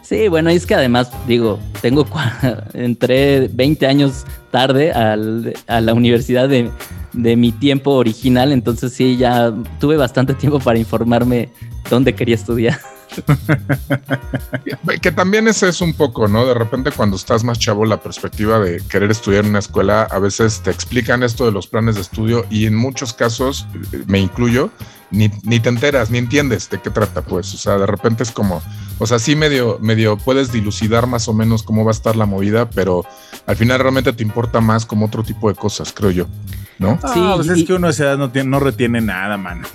Sí, bueno, es que además, digo, tengo entré 20 años tarde a la universidad de, mi tiempo original, entonces sí, ya tuve bastante tiempo para informarme dónde quería estudiar. que también ese es un poco, ¿no? De repente cuando estás más chavo, la perspectiva de querer estudiar en una escuela, a veces te explican esto de los planes de estudio y en muchos casos, me incluyo, ni, ni te enteras, ni entiendes de qué trata, pues. O sea, de repente es como, o sea, sí medio, medio puedes dilucidar más o menos cómo va a estar la movida, pero al final realmente te importa más como otro tipo de cosas, creo yo. ¿No? Sí, pues es que uno a esa edad no, tiene, no retiene nada, mano.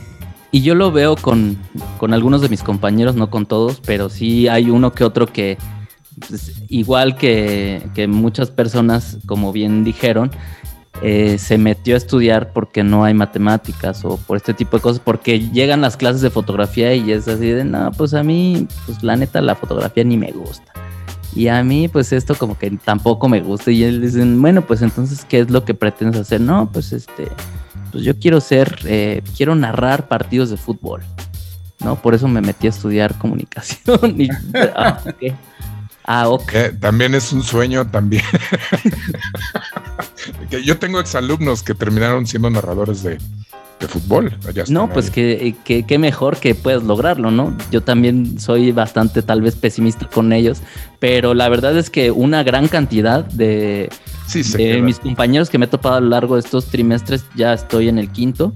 Y yo lo veo con, algunos de mis compañeros, no con todos, pero sí hay uno que otro que, igual que, que muchas personas, como bien dijeron, eh, se metió a estudiar porque no hay matemáticas o por este tipo de cosas, porque llegan las clases de fotografía y es así de, no, pues a mí, pues la neta, la fotografía ni me gusta. Y a mí, pues esto como que tampoco me gusta. Y él dicen, bueno, pues entonces, ¿qué es lo que pretendes hacer? No, pues este, pues yo quiero ser, eh, quiero narrar partidos de fútbol. ¿no? Por eso me metí a estudiar comunicación. Y, ah, Ah, ok. Eh, también es un sueño también. que yo tengo exalumnos que terminaron siendo narradores de, fútbol. no, pues que, que, mejor que puedes lograrlo, ¿no? Yo también soy bastante tal vez pesimista con ellos, pero la verdad es que una gran cantidad de, mis compañeros que me he topado a lo largo de estos trimestres, ya estoy en el quinto,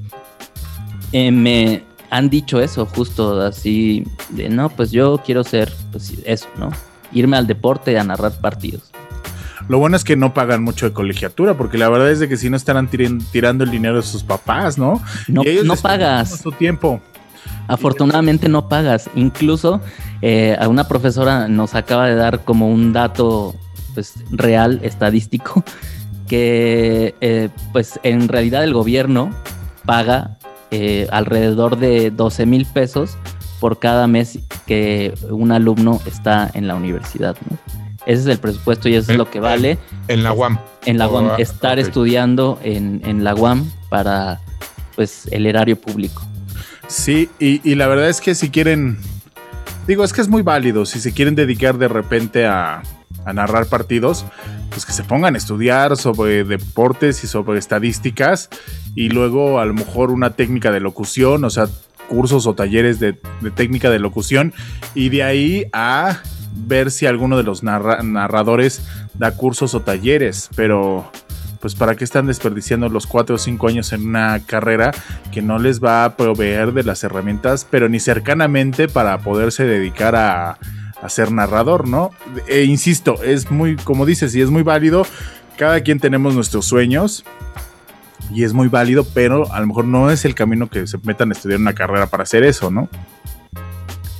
eh, me han dicho eso justo así, de no, pues yo quiero ser pues, eso, ¿no? irme al deporte a narrar partidos. Lo bueno es que no pagan mucho de colegiatura, porque la verdad es de que si no estarán tirando el dinero de sus papás, ¿no? No, no pagas. Su tiempo. Afortunadamente no pagas. Incluso eh, a una profesora nos acaba de dar como un dato pues, real, estadístico, que eh, pues en realidad el gobierno paga eh, alrededor de 12 mil pesos por cada mes que un alumno está en la universidad. Ese es el presupuesto y eso es lo que vale. En la UAM. En la UAM. estar estudiando en, la UAM para pues el erario público. Sí, y, la verdad es que si quieren, digo, es que es muy válido, si se quieren dedicar de repente a, a narrar partidos, pues que se pongan a estudiar sobre deportes y sobre estadísticas y luego a lo mejor una técnica de locución, o sea, cursos o talleres de, técnica de locución y de ahí a ver si alguno de los narradores da cursos o talleres, pero pues para qué están desperdiciando los cuatro o cinco años en una carrera que no les va a proveer de las herramientas, pero ni cercanamente para poderse dedicar a, a ser narrador, ¿no? E insisto, es muy, como dices, y es muy válido, cada quien tenemos nuestros sueños, y es muy válido, pero a lo mejor no es el camino que se metan a estudiar una carrera para hacer eso, ¿no?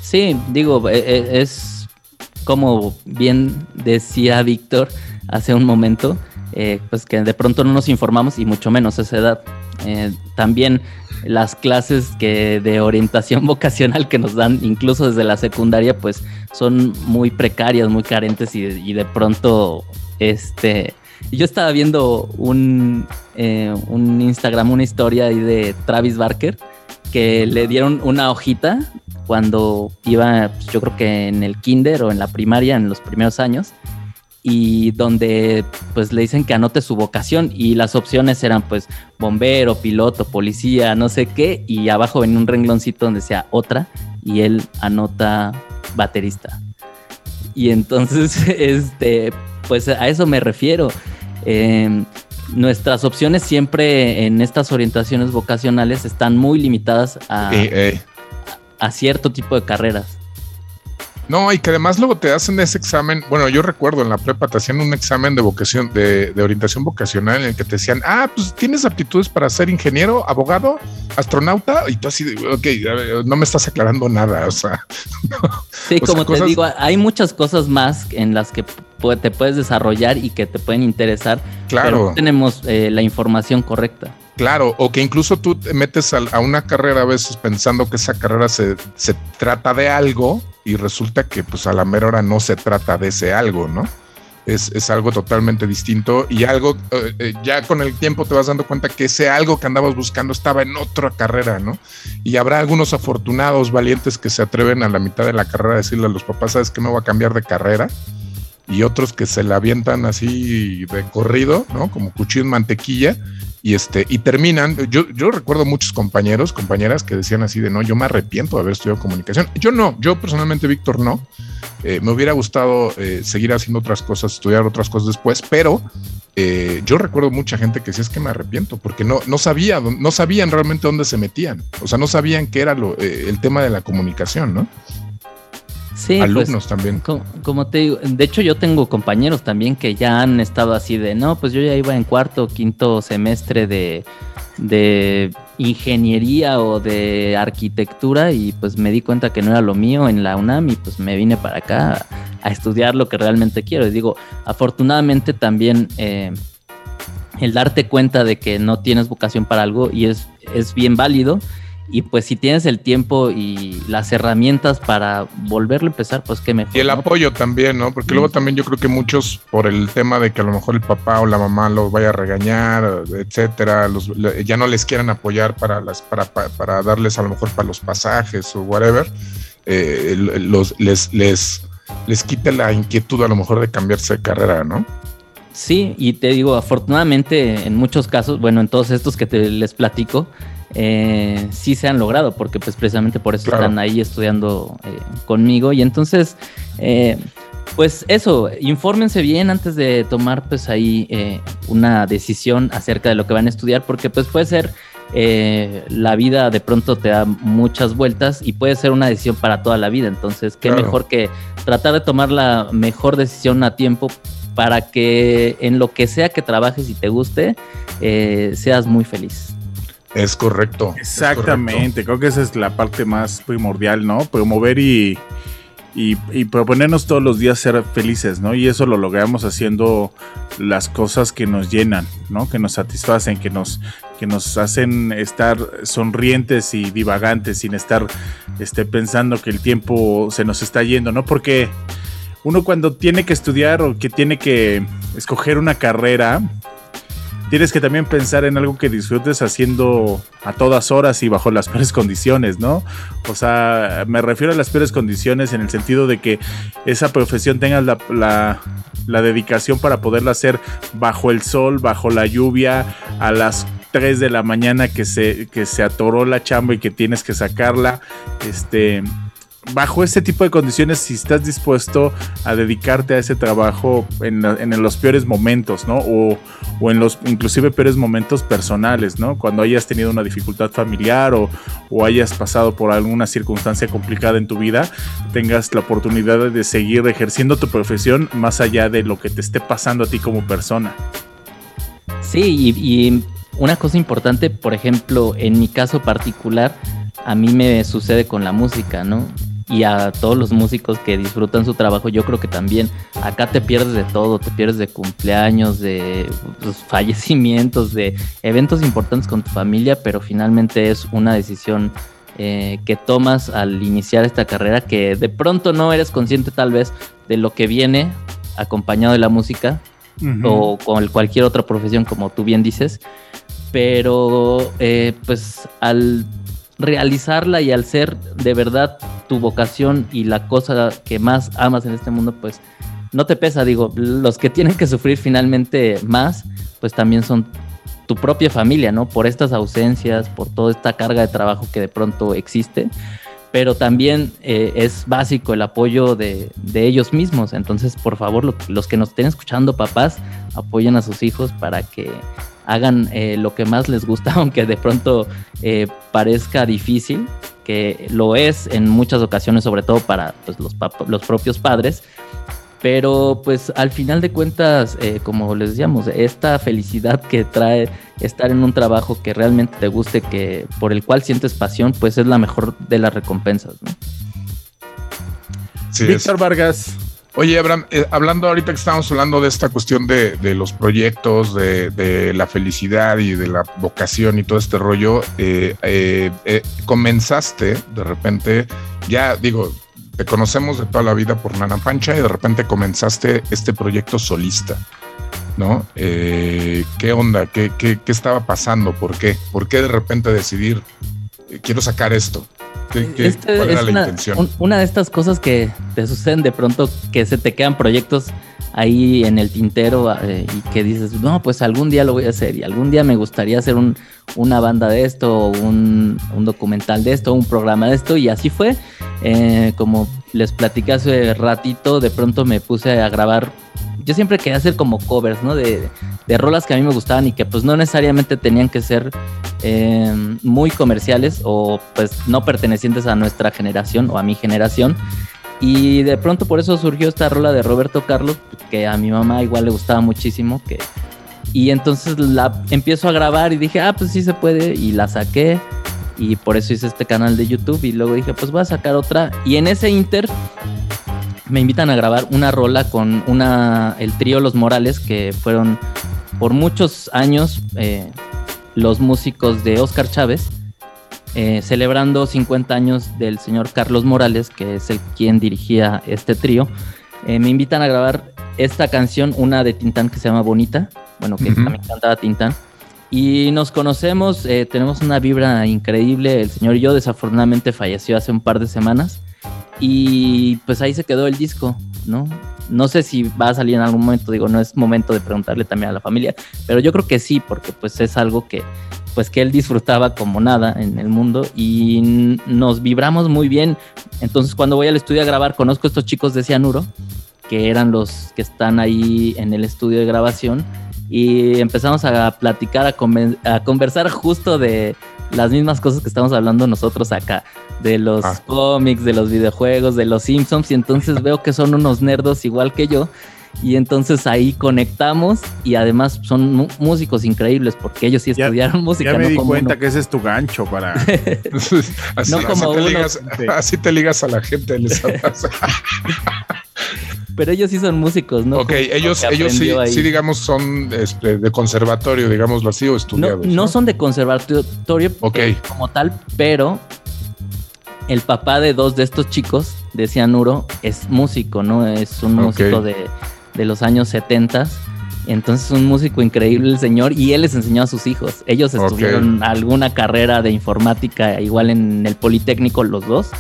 Sí, digo, e, e, es como bien decía Víctor hace un momento, eh, pues que de pronto no nos informamos y mucho menos a esa edad. Eh, también las clases que de orientación vocacional que nos dan incluso desde la secundaria pues son muy precarias, muy carentes y, de pronto este yo estaba viendo un, eh, un Instagram, una historia ahí de Travis Barker, que le dieron una hojita cuando iba, pues, yo creo que en el kinder o en la primaria, en los primeros años, y donde pues le dicen que anote su vocación y las opciones eran pues bombero, piloto, policía, no sé qué, y abajo venía un rengloncito donde decía otra y él anota baterista. Y entonces, este, pues a eso me refiero. Em, nuestras opciones siempre en estas orientaciones vocacionales están muy limitadas a, a cierto tipo de carreras. No, y que además luego te hacen ese examen. Bueno, yo recuerdo en la prepa te hacían un examen de vocación, de, orientación vocacional en el que te decían, ah, pues tienes aptitudes para ser ingeniero, abogado, astronauta, y tú así, ok, no me estás aclarando nada. O sea, sí, como te digo, hay muchas cosas más en las que te puedes desarrollar y que te pueden interesar. Claro. Pero no tenemos eh, la información correcta. Claro, o que incluso tú te metes a, una carrera a veces pensando que esa carrera se, se, trata de algo y resulta que pues a la mera hora no se trata de ese algo, ¿no? Es, es algo totalmente distinto y algo, eh, eh, ya con el tiempo te vas dando cuenta que ese algo que andabas buscando estaba en otra carrera, ¿no? Y habrá algunos afortunados, valientes que se atreven a la mitad de la carrera a decirle a los papás, ¿sabes que me voy a cambiar de carrera? Y otros que se la avientan así de corrido, ¿no? Como cuchillo en mantequilla y este, y terminan, yo, yo recuerdo muchos compañeros, compañeras que decían así de no, yo me arrepiento de haber estudiado comunicación. Yo no, yo personalmente, Víctor, no. Eh, me hubiera gustado eh, seguir haciendo otras cosas, estudiar otras cosas después, pero eh, yo recuerdo mucha gente que decía es que me arrepiento, porque no, no sabía, no sabían realmente dónde se metían. O sea, no sabían qué era lo, el tema de la comunicación, ¿no? Sí, pues, alumnos también. Como, te digo, de hecho yo tengo compañeros también que ya han estado así de, no, pues yo ya iba en cuarto, quinto semestre de, de ingeniería o de arquitectura y pues me di cuenta que no era lo mío en la UNAM y pues me vine para acá a, estudiar lo que realmente quiero. Y digo, afortunadamente también... Eh, el darte cuenta de que no tienes vocación para algo y es, es bien válido. Y pues si tienes el tiempo y las herramientas para volverlo a empezar, pues qué mejor. Y el apoyo también, ¿no? Porque luego también yo creo que muchos, por el tema de que a lo mejor el papá o la mamá los vaya a regañar, etcétera, los, ya no les quieran apoyar para las, para, para, darles a lo mejor para los pasajes o whatever, eh, los, les, les, les quite la inquietud a lo mejor de cambiarse de carrera, ¿no? Sí, y te digo, afortunadamente en muchos casos, bueno, en todos estos que te les platico, eh, sí se han logrado, porque pues precisamente por eso están ahí estudiando eh, conmigo. Y entonces, eh, pues eso, infórmense bien antes de tomar pues ahí eh, una decisión acerca de lo que van a estudiar, porque pues puede ser la vida de pronto te da muchas vueltas y puede ser una decisión para toda la vida. Entonces, qué mejor que tratar de tomar la mejor decisión a tiempo para que en lo que sea que trabajes y te guste, eh, seas muy feliz. Es correcto. Exactamente, creo que esa es la parte más primordial, ¿no? Promover y, y, proponernos todos los días ser felices, ¿no? Y eso lo logramos haciendo las cosas que nos llenan, ¿no? Que nos satisfacen, que nos, que nos hacen estar sonrientes y divagantes sin estar este, pensando que el tiempo se nos está yendo, ¿no? Porque uno cuando tiene que estudiar o que tiene que escoger una carrera, tienes que también pensar en algo que disfrutes haciendo a todas horas y bajo las peores condiciones, ¿no? O sea, me refiero a las peores condiciones en el sentido de que esa profesión tenga la, dedicación para poderla hacer bajo el sol, bajo la lluvia, a las 3 de la mañana que se, que se atoró la chamba y que tienes que sacarla, este bajo ese tipo de condiciones, si estás dispuesto a dedicarte a ese trabajo en, los peores momentos, ¿no? O, en los inclusive peores momentos personales, ¿no? Cuando hayas tenido una dificultad familiar o, o, hayas pasado por alguna circunstancia complicada en tu vida, tengas la oportunidad de seguir ejerciendo tu profesión más allá de lo que te esté pasando a ti como persona. Sí, y, y una cosa importante, por ejemplo, en mi caso particular, a mí me sucede con la música, ¿no? Y a todos los músicos que disfrutan su trabajo, yo creo que también. Acá te pierdes de todo, te pierdes de cumpleaños, de pues, fallecimientos, de eventos importantes con tu familia, pero finalmente es una decisión eh, que tomas al iniciar esta carrera que de pronto no eres consciente tal vez de lo que viene acompañado de la música o con cualquier otra profesión como tú bien dices, pero eh, pues al realizarla y al ser de verdad tu vocación y la cosa que más amas en este mundo, pues no te pesa. Digo, los que tienen que sufrir finalmente más, pues también son tu propia familia, ¿no? Por estas ausencias, por toda esta carga de trabajo que de pronto existe. Pero también eh, es básico el apoyo de, ellos mismos. Entonces, por favor, los que nos estén escuchando, papás, apoyen a sus hijos para que hagan eh, lo que más les gusta, aunque de pronto eh, parezca difícil, que lo es en muchas ocasiones, sobre todo para pues, los, los propios padres. Pero pues al final de cuentas, eh, como les decíamos, esta felicidad que trae estar en un trabajo que realmente te guste, que por el cual sientes pasión, pues es la mejor de las recompensas. Víctor Vargas, Oye, Abraham, eh, hablando ahorita que estamos hablando de esta cuestión de, los proyectos, de, la felicidad y de la vocación y todo este rollo, eh, eh, comenzaste de repente, ya digo, te conocemos de toda la vida por Nana Pancha y de repente comenzaste este proyecto solista, ¿no? ¿Qué onda? ¿Qué, estaba pasando? ¿Por qué? ¿Por qué de repente decidir, quiero sacar esto? Este ¿Cuál era la una, intención? una de estas cosas que te suceden de pronto, que se te quedan proyectos ahí en el tintero eh, y que dices, no, pues algún día lo voy a hacer y algún día me gustaría hacer un, una banda de esto, un, documental de esto, un programa de esto y así fue. Eh, como les platicé hace ratito, de pronto me puse a grabar yo siempre quería hacer como covers, ¿no? De, de rolas que a mí me gustaban y que pues no necesariamente tenían que ser eh, muy comerciales o pues no pertenecientes a nuestra generación o a mi generación. Y de pronto por eso surgió esta rola de Roberto Carlos, que a mi mamá igual le gustaba muchísimo, que... Y entonces la empiezo a grabar y dije, ah, pues sí se puede, y la saqué, y por eso hice este canal de YouTube, y luego dije, pues voy a sacar otra, y en ese inter me invitan a grabar una rola con una, el trío Los Morales, que fueron por muchos años eh, los músicos de Oscar Chávez, eh, celebrando 50 años del señor Carlos Morales, que es el quien dirigía este trío, me invitan a grabar esta canción, una de Tintán que se llama Bonita, bueno, que también cantaba Tintán. Y nos conocemos, tenemos una vibra increíble. El señor y yo desafortunadamente falleció hace un par de semanas. Y pues ahí se quedó el disco, ¿no? No sé si va a salir en algún momento, digo, no es momento de preguntarle también a la familia, pero yo creo que sí, porque pues es algo que pues que él disfrutaba como nada en el mundo y nos vibramos muy bien. Entonces cuando voy al estudio a grabar, conozco a estos chicos de Cianuro, que eran los que están ahí en el estudio de grabación, y empezamos a platicar, a, a conversar justo de las mismas cosas que estamos hablando nosotros acá, de los ah. cómics, de los videojuegos, de los Simpsons, y entonces veo que son unos nerdos igual que yo. Y entonces ahí conectamos y además son músicos increíbles porque ellos sí estudiaron música. Ya me di cuenta que ese es tu gancho para... así, no como te ligas, así te ligas a la gente. Pero ellos sí son músicos, ¿no? Ok, ellos, ellos sí, sí, digamos, son este, de conservatorio, digámoslo así, o estudiados. No, son de conservatorio okay. como tal, pero el papá de dos de estos chicos de Cianuro es músico, ¿no? Es un músico de, los años 70. Entonces, un músico increíble el señor y él les enseñó a sus hijos. Ellos estudiaron alguna carrera de informática, igual en el Politécnico, los dos.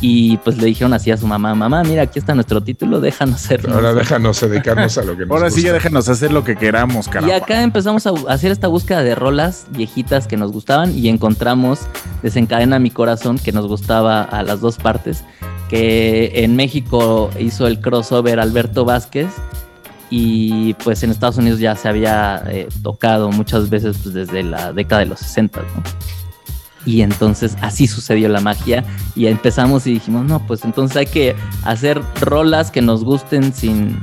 Y pues le dijeron así a su mamá, mamá, mira, aquí está nuestro título, déjanos hacerlo. Ahora déjanos dedicarnos a lo que nos Ahora sí ya déjanos hacer lo que queramos, caramba. Y acá empezamos a hacer esta búsqueda de rolas viejitas que nos gustaban y encontramos Desencadena mi corazón, que nos gustaba a las dos partes, que en México hizo el crossover Alberto Vázquez y pues en Estados Unidos ya se había eh, tocado muchas veces pues, desde la década de los 60, ¿no? Y entonces así sucedió la magia y empezamos y dijimos, no, pues entonces hay que hacer rolas que nos gusten sin,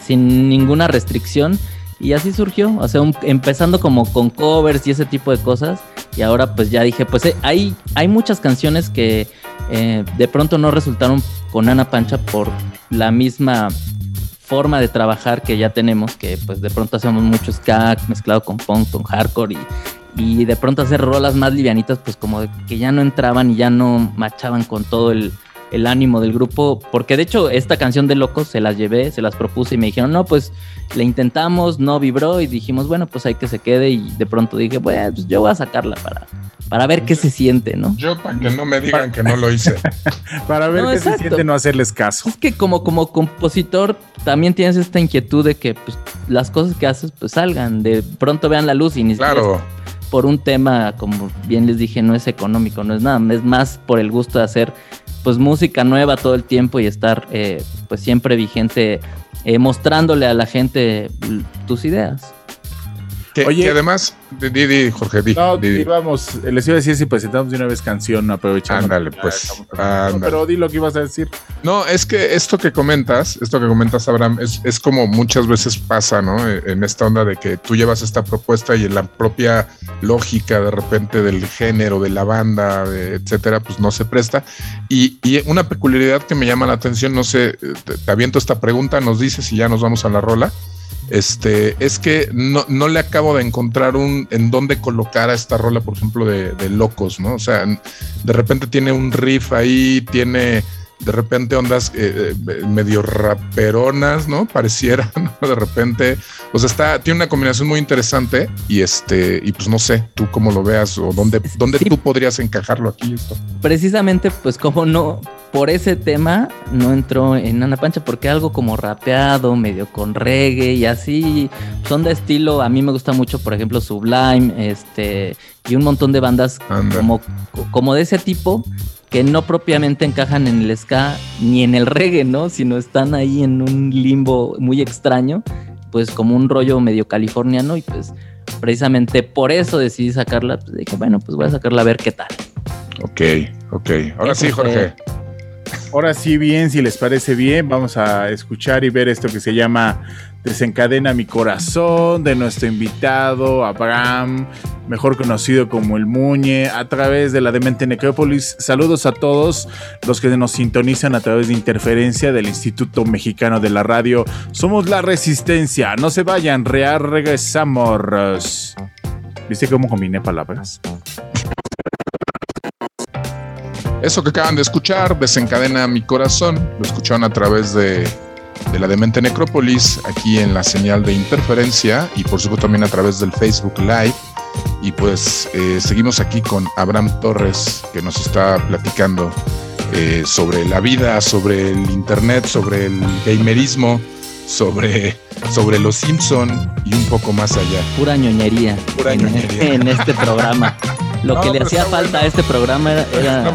sin ninguna restricción. Y así surgió, o sea, empezando como con covers y ese tipo de cosas. Y ahora pues ya dije, pues eh, hay, hay muchas canciones que eh, de pronto no resultaron con Ana Pancha por la misma forma de trabajar que ya tenemos, que pues de pronto hacemos mucho ska mezclado con punk, con hardcore y, y de pronto hacer rolas más livianitas, pues como que ya no entraban y ya no machaban con todo el, ánimo del grupo, porque de hecho esta canción de Locos se las llevé, se las propuse y me dijeron, no, pues le intentamos, no vibró y dijimos, bueno, pues hay que se quede y de pronto dije, bueno, pues yo voy a sacarla para, para ver qué se siente, ¿no? Yo para que no me digan que no lo hice. para ver qué se siente no hacerles caso. Es que como, como compositor también tienes esta inquietud de que pues, las cosas que haces pues salgan, de pronto vean la luz y ni claro por un tema, como bien les dije, no es económico, no es nada, es más por el gusto de hacer pues música nueva todo el tiempo y estar eh, pues siempre vigente, eh, mostrándole a la gente tus ideas. Oye, y además, Didi, Jorge, Didi. No, vamos, les iba a decir si presentamos de una vez canción, aprovechando. Ándale, pues. pero di lo que ibas a decir. No, es que esto que comentas, esto que comentas, Abraham, es, es como muchas veces pasa, ¿no? En esta onda de que tú llevas esta propuesta y en la propia lógica de repente del género, de la banda, etcétera, pues no se presta. Y, y, una peculiaridad que me llama la atención, no sé, te, te aviento esta pregunta, nos dices si ya nos vamos a la rola este, es que no, no, le acabo de encontrar un en dónde colocar a esta rola, por ejemplo, de, de, locos, ¿no? O sea, de repente tiene un riff ahí, tiene de repente ondas eh, eh, medio raperonas, ¿no? Pareciera, ¿no? De repente, o sea, está, tiene una combinación muy interesante y este, y pues no sé, tú cómo lo veas o dónde, dónde tú podrías encajarlo aquí esto. Precisamente, pues como no, por ese tema no entró en Ana Pancha porque algo como rapeado, medio con reggae y así, son de estilo, a mí me gusta mucho, por ejemplo, Sublime, este, y un montón de bandas como, como de ese tipo que no propiamente encajan en el ska ni en el reggae, ¿no? Sino están ahí en un limbo muy extraño, pues como un rollo medio californiano y pues precisamente por eso decidí sacarla, pues dije, bueno, pues voy a sacarla a ver qué tal. Ok, ok. Ahora sí, Jorge. Ahora sí, bien, si les parece bien, vamos a escuchar y ver esto que se llama Desencadena mi corazón, de nuestro invitado Abraham, mejor conocido como el Muñe, a través de la Demente Necrópolis. Saludos a todos los que nos sintonizan a través de interferencia del Instituto Mexicano de la Radio. Somos la Resistencia. No se vayan, real regresamos. ¿Viste cómo combiné palabras? Eso que acaban de escuchar desencadena mi corazón. Lo escucharon a través de, de la Demente Necrópolis, aquí en la señal de interferencia y por supuesto también a través del Facebook Live. Y pues eh, seguimos aquí con Abraham Torres, que nos está platicando eh, sobre la vida, sobre el internet, sobre el gamerismo, sobre, sobre los Simpson y un poco más allá. Pura ñoñería. Pura en, ñoñería. En este programa. Lo que le hacía falta a este programa era.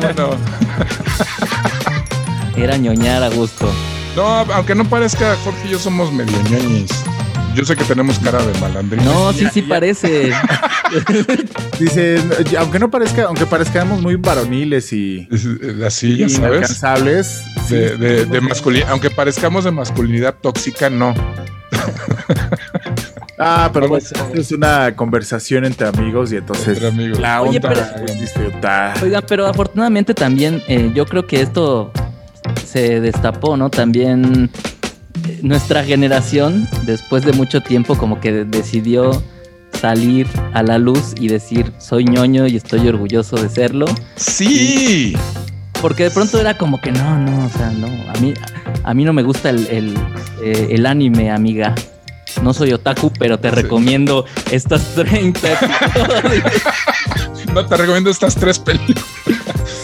Era, ñoñar a gusto. No, aunque no parezca, Jorge y yo somos medio ñoñis. Yo sé que tenemos cara de malandrín. No, sí, sí parece. Dice, aunque no parezca, aunque parezcamos muy varoniles y así, ya sabes. De, de, masculinidad, aunque parezcamos de masculinidad tóxica, no. Ah, pero pues, es una conversación entre amigos y entonces la Oye, pero, es Oigan, pero afortunadamente también eh, yo creo que esto se destapó, ¿no? También eh, nuestra generación, después de mucho tiempo, como que decidió salir a la luz y decir soy ñoño y estoy orgulloso de serlo. Sí. porque de pronto era como que no, no, o sea, no, a mí, a mí no me gusta el, el, eh, el anime, amiga no soy otaku, pero te recomiendo estas 30. no, te recomiendo estas tres películas.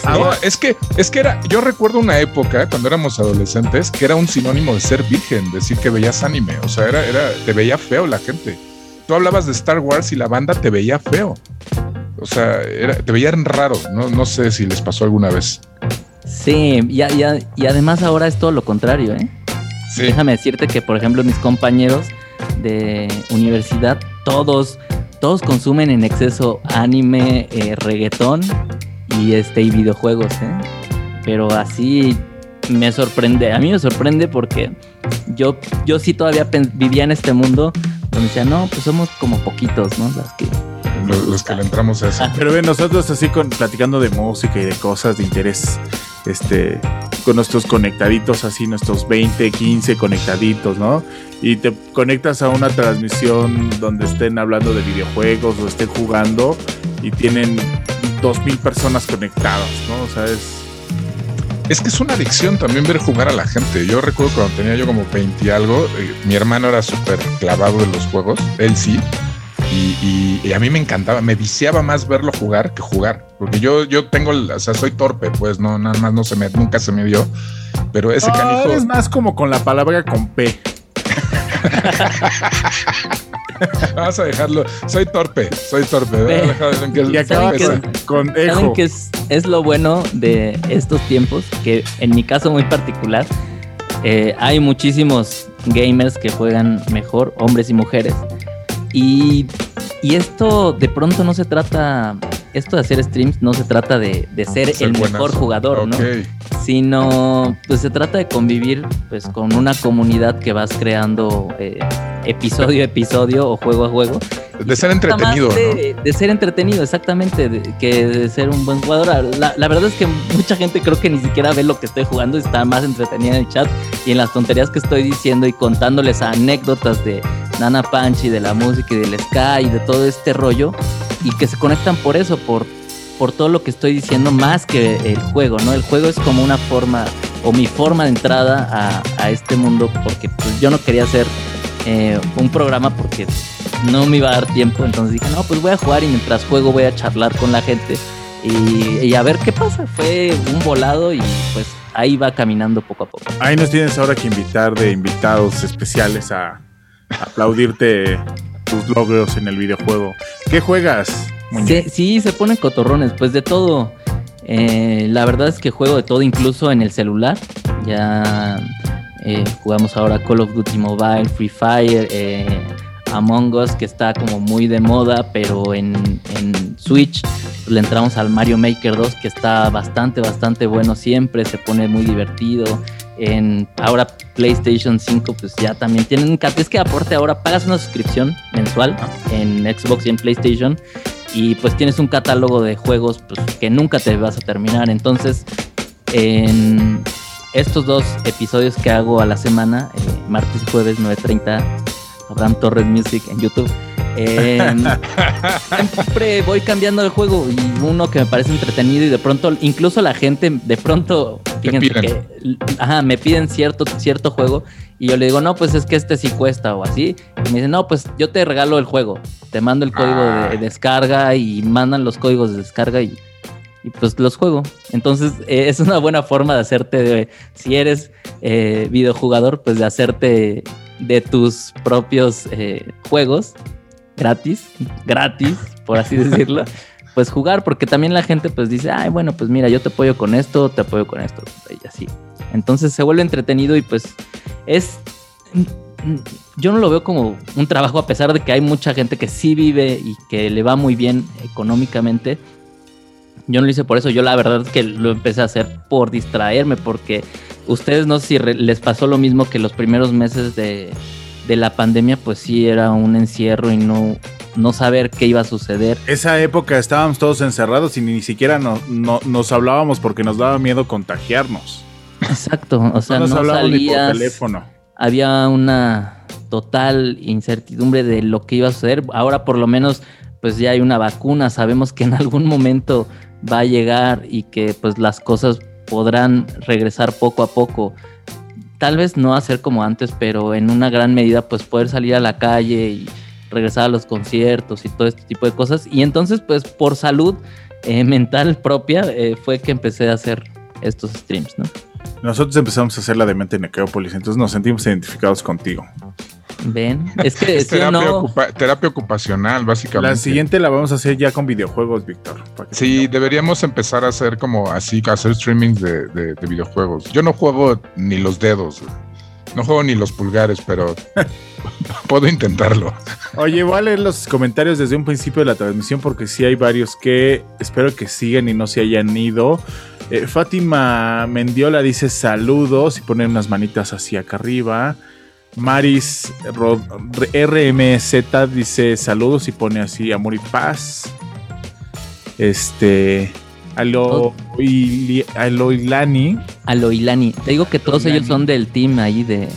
Ah, es que, es que era, yo recuerdo una época cuando éramos adolescentes que era un sinónimo de ser virgen, decir que veías anime. O sea, era, era, te veía feo la gente. Tú hablabas de Star Wars y la banda te veía feo. O sea, te veían raro. No, no sé si les pasó alguna vez. Sí, y, y además ahora es todo lo contrario, ¿eh? Déjame decirte que, por ejemplo, mis compañeros de universidad, todos, todos consumen en exceso anime, eh, reggaetón y este y videojuegos, ¿eh? Pero así me sorprende, a mí me sorprende porque yo, yo sí todavía vivía en este mundo donde decía, no, pues somos como poquitos, ¿no? Las que los, que le entramos a eso. Pero ven, nosotros así con, platicando de música y de cosas de interés, este, con nuestros conectaditos así, nuestros 20, 15 conectaditos, ¿no? Y te conectas a una transmisión donde estén hablando de videojuegos o estén jugando y tienen 2.000 personas conectadas, ¿no? O sea, es... Es que es una adicción también ver jugar a la gente. Yo recuerdo cuando tenía yo como 20 y algo, eh, mi hermano era súper clavado de los juegos, él sí, y, a mí me encantaba, me viciaba más verlo jugar que jugar, porque yo, yo tengo, o sea, soy torpe, pues no, nada más no se me, nunca se me dio, pero ese no, canijo. Es más como con la palabra con P. Vamos a dejarlo. Soy torpe, soy torpe. y acaba con ejo. que es, es, lo bueno de estos tiempos? Que en mi caso muy particular, eh, hay muchísimos gamers que juegan mejor, hombres y mujeres. Y, esto de pronto no se trata, esto de hacer streams no se trata de, ser, el mejor jugador, ¿no? Sino, pues se trata de convivir pues con una comunidad que vas creando eh, episodio a episodio o juego a juego. De ser entretenido. De, de, ser entretenido, exactamente, que de ser un buen jugador. La, la, verdad es que mucha gente creo que ni siquiera ve lo que estoy jugando, está más entretenida en el chat y en las tonterías que estoy diciendo y contándoles anécdotas de Nana Panchi, de la música y del Sky y de todo este rollo y que se conectan por eso, por, por todo lo que estoy diciendo más que el juego, ¿no? El juego es como una forma o mi forma de entrada a, este mundo porque pues, yo no quería hacer eh, un programa porque no me iba a dar tiempo. Entonces dije, no, pues voy a jugar y mientras juego voy a charlar con la gente y, a ver qué pasa. Fue un volado y pues ahí va caminando poco a poco. Ahí nos tienes ahora que invitar de invitados especiales a, aplaudirte tus logros en el videojuego. ¿Qué juegas? Sí, sí, se ponen cotorrones, pues de todo. Eh, la verdad es que juego de todo, incluso en el celular. Ya eh, jugamos ahora Call of Duty Mobile, Free Fire, eh, Among Us, que está como muy de moda, pero en, Switch le entramos al Mario Maker 2, que está bastante, bastante bueno siempre, se pone muy divertido. En, ahora PlayStation 5 pues ya también tienen un Es que aporte ahora pagas una suscripción mensual en Xbox y en PlayStation y pues tienes un catálogo de juegos pues, que nunca te vas a terminar. Entonces, en estos dos episodios que hago a la semana, eh, martes y jueves 9.30, Abraham Torres Music en YouTube, Em, siempre voy cambiando el juego y uno que me parece entretenido y de pronto, incluso la gente, de pronto, fíjense que ajá, me piden cierto, cierto juego y yo le digo, no, pues es que este sí cuesta o así. Y me dicen, no, pues yo te regalo el juego, te mando el código de, ah. descarga y mandan los códigos de descarga y, pues los juego. Entonces eh, es una buena forma de hacerte, si eres eh, videojugador, pues de hacerte de tus propios eh, juegos gratis, gratis, por así decirlo, pues jugar, porque también la gente pues dice, ay, bueno, pues mira, yo te apoyo con esto, te apoyo con esto, y así. Entonces se vuelve entretenido y pues es... Yo no lo veo como un trabajo a pesar de que hay mucha gente que sí vive y que le va muy bien económicamente. Yo no lo hice por eso, yo la verdad que lo empecé a hacer por distraerme, porque ustedes no sé si les pasó lo mismo que los primeros meses de, de la pandemia, pues sí era un encierro y no, no saber qué iba a suceder. Esa época estábamos todos encerrados y ni siquiera no, nos hablábamos porque nos daba miedo contagiarnos. Exacto, o sea, no, nos no salías, por teléfono. Había una total incertidumbre de lo que iba a suceder. Ahora por lo menos pues ya hay una vacuna, sabemos que en algún momento va a llegar y que pues las cosas podrán regresar poco a poco tal vez no hacer como antes, pero en una gran medida pues poder salir a la calle y regresar a los conciertos y todo este tipo de cosas. Y entonces pues por salud eh, mental propia eh, fue que empecé a hacer estos streams, ¿no? Nosotros empezamos a hacer la de mente Necrópolis, entonces nos sentimos identificados contigo. Ven, es que es terapia, ocupacional, básicamente. La siguiente la vamos a hacer ya con videojuegos, Víctor. Sí, deberíamos empezar a hacer como así, hacer streamings de, videojuegos. Yo no juego ni los dedos, no juego ni los pulgares, pero puedo intentarlo. Oye, voy a leer los comentarios desde un principio de la transmisión porque sí hay varios que espero que sigan y no se hayan ido. Eh, Fátima Mendiola dice saludos y pone unas manitas así acá arriba. Maris RMZ dice saludos y pone así amor y paz. Este. Alo, Aloilani. Aloilani. Te digo que todos ellos son del team ahí de,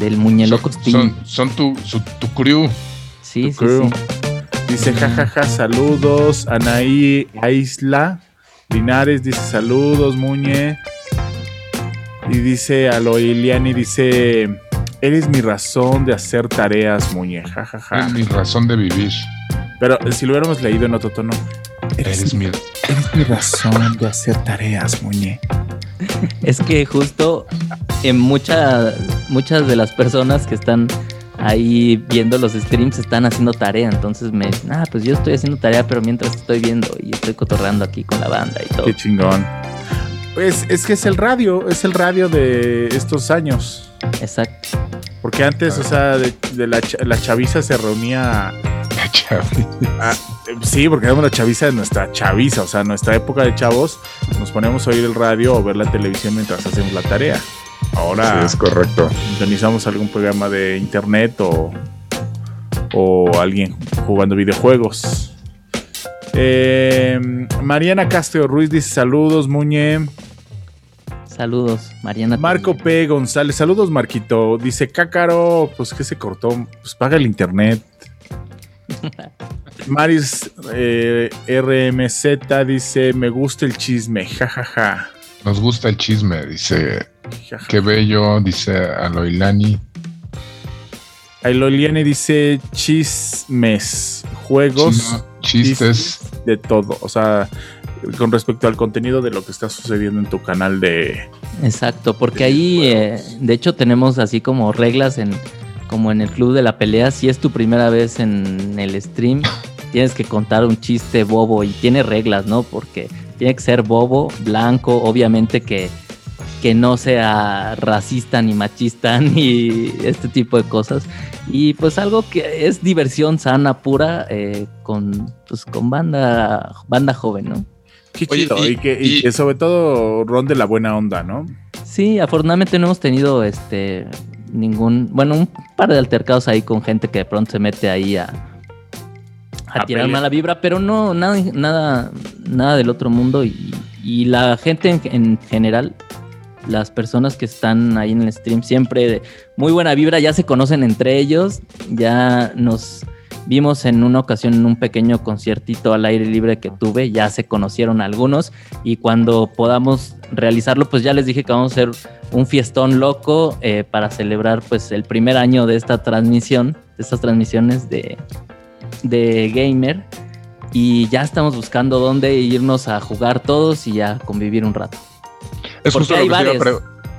del Muñelocos Team. Son, tu, tu crew. Sí, sí, sí. Dice jajaja, saludos. Anaí Aisla. Linares dice saludos, Muñe. Y dice Aloiliani, dice Eres mi razón de hacer tareas, muñe. jajaja. Eres mi razón de vivir. Pero si lo hubiéramos leído en otro tono. Eres, mi, eres mi razón de hacer tareas, muñe. Es que justo en muchas muchas de las personas que están ahí viendo los streams están haciendo tarea. Entonces me dicen, ah, pues yo estoy haciendo tarea, pero mientras estoy viendo y estoy cotorreando aquí con la banda y todo. Qué chingón. Pues es que es el radio, es el radio de estos años. Exacto. Porque antes, o sea, de, la, chaviza se reunía. La chaviza. Sí, porque éramos la chaviza de nuestra chaviza, o sea, nuestra época de chavos, nos poníamos a oír el radio o ver la televisión mientras hacemos la tarea. Ahora. Sí, es correcto. Sintonizamos algún programa de internet o, o alguien jugando videojuegos. Eh, Mariana Castro Ruiz dice saludos, Muñe. Saludos, Mariana. Marco P. González, saludos, Marquito. Dice, Cácaro, pues que se cortó, pues paga el internet. Maris eh, RMZ dice, me gusta el chisme, jajaja. Nos gusta el chisme, dice. Qué bello, dice Aloilani. Aloilani dice chismes, juegos, chistes. de todo. O sea, con respecto al contenido de lo que está sucediendo en tu canal de... Exacto, porque ahí eh, de hecho tenemos así como reglas en como en el club de la pelea, si es tu primera vez en el stream, tienes que contar un chiste bobo y tiene reglas, ¿no? Porque tiene que ser bobo, blanco, obviamente que, que no sea racista ni machista ni este tipo de cosas. Y pues algo que es diversión sana, pura, eh, con, pues, con banda, banda joven, ¿no? Qué chido. y, que, sobre todo ronde la buena onda, ¿no? Sí, afortunadamente no hemos tenido este ningún, bueno, un par de altercados ahí con gente que de pronto se mete ahí a, a, tirar mala vibra, pero no, nada, nada, nada del otro mundo y, la gente en, general, las personas que están ahí en el stream siempre de muy buena vibra, ya se conocen entre ellos, ya nos vimos en una ocasión en un pequeño conciertito al aire libre que tuve, ya se conocieron algunos y cuando podamos realizarlo, pues ya les dije que vamos a hacer un fiestón loco eh, para celebrar pues el primer año de esta transmisión, de estas transmisiones de, de gamer y ya estamos buscando dónde irnos a jugar todos y a convivir un rato. Es justo hay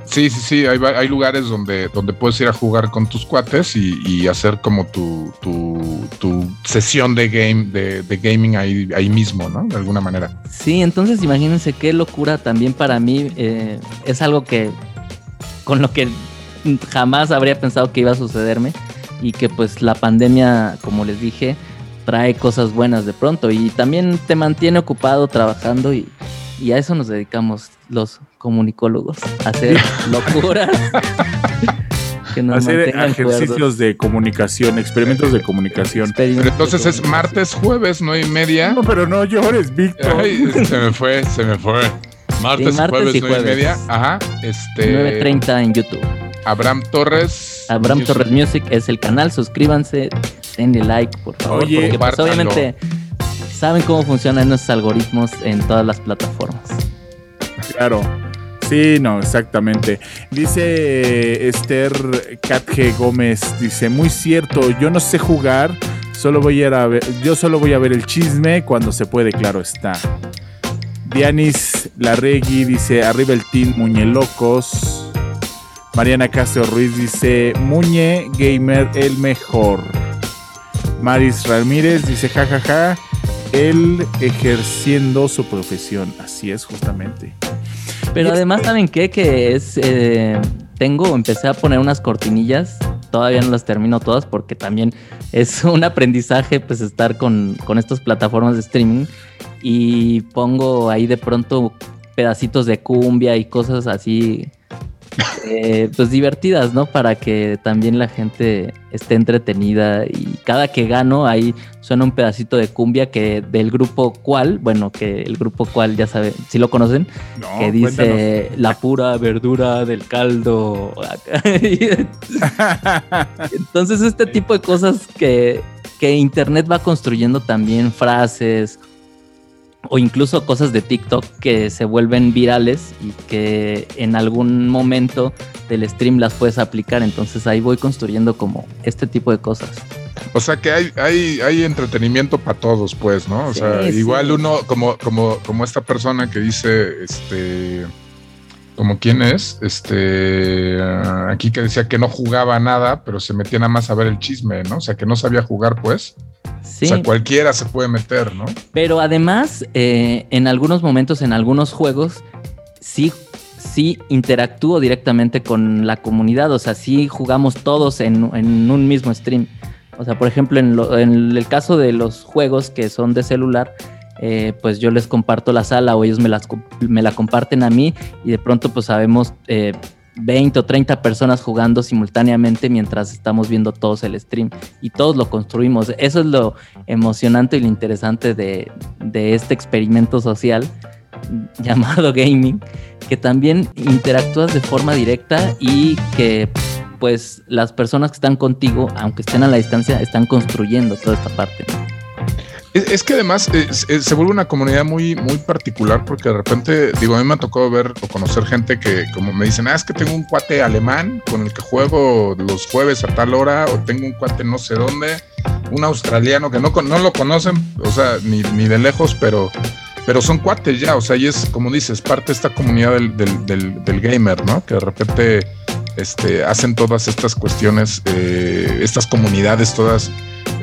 Sí, sí, sí, hay, hay, lugares donde, donde puedes ir a jugar con tus cuates y, hacer como tu, tu, sesión de game, de, gaming ahí, ahí mismo, ¿no? De alguna manera. Sí, entonces imagínense qué locura también para mí. Eh, es algo que con lo que jamás habría pensado que iba a sucederme y que pues la pandemia, como les dije, trae cosas buenas de pronto y también te mantiene ocupado trabajando y, y a eso nos dedicamos los comunicólogos, hacer locuras. hacer ejercicios de comunicación, experimentos de comunicación. Pero entonces es martes, jueves, no y media. No, pero no llores, Víctor. se me fue, se me fue. Martes, jueves, y jueves, y media. Ajá. Este. 9.30 en YouTube. Abraham Torres. Abraham Torres Music es el canal. Suscríbanse, denle like, por favor. Oye, porque pues, obviamente saben cómo funcionan nuestros algoritmos en todas las plataformas. Claro. Sí, no, exactamente. Dice Esther Katge Gómez, dice, muy cierto, yo no sé jugar, solo voy a, ver, yo solo voy a ver el chisme cuando se puede, claro está. Dianis Larregui dice, arriba el team Muñelocos. Mariana Castro Ruiz dice, Muñe Gamer el mejor. Maris Ramírez dice, jajaja, él ejerciendo su profesión. Así es, justamente. Pero además, ¿saben qué? Que es. Eh, tengo, empecé a poner unas cortinillas. Todavía no las termino todas porque también es un aprendizaje, pues, estar con, con estas plataformas de streaming. Y pongo ahí de pronto pedacitos de cumbia y cosas así eh, pues divertidas, ¿no? Para que también la gente esté entretenida y cada que gano ahí suena un pedacito de cumbia que del grupo cual, bueno, que el grupo cual ya sabe, si lo conocen, que dice la pura verdura del caldo. Entonces este tipo de cosas que, que Internet va construyendo también frases o incluso cosas de TikTok que se vuelven virales y que en algún momento del stream las puedes aplicar. Entonces ahí voy construyendo como este tipo de cosas. O sea que hay, hay, hay entretenimiento para todos, pues, ¿no? O sea, igual uno, como, como, como esta persona que dice, este, como quién es, este, aquí que decía que no jugaba nada, pero se metía nada más a ver el chisme, ¿no? O sea, que no sabía jugar, pues. O sea, cualquiera se puede meter, ¿no? Pero además, eh, en algunos momentos, en algunos juegos, sí, sí interactúo directamente con la comunidad. O sea, sí jugamos todos en, un mismo stream. O sea, por ejemplo, en, el caso de los juegos que son de celular, eh, pues yo les comparto la sala o ellos me, las, me la comparten a mí y de pronto pues sabemos eh, 20 o 30 personas jugando simultáneamente mientras estamos viendo todos el stream y todos lo construimos. Eso es lo emocionante y lo interesante de, este experimento social llamado gaming, que también interactúas de forma directa y que pues las personas que están contigo, aunque estén a la distancia, están construyendo toda esta parte. Es, que además se vuelve una comunidad muy, muy particular porque de repente, digo, a mí me ha tocado ver o conocer gente que como me dicen, ah, es que tengo un cuate alemán con el que juego los jueves a tal hora o tengo un cuate no sé dónde, un australiano que no, no lo conocen, o sea, ni, ni de lejos, pero pero son cuates ya, o sea, y es como dices, parte de esta comunidad del, del, del, gamer, ¿no? Que de repente este, hacen todas estas cuestiones, eh, estas comunidades todas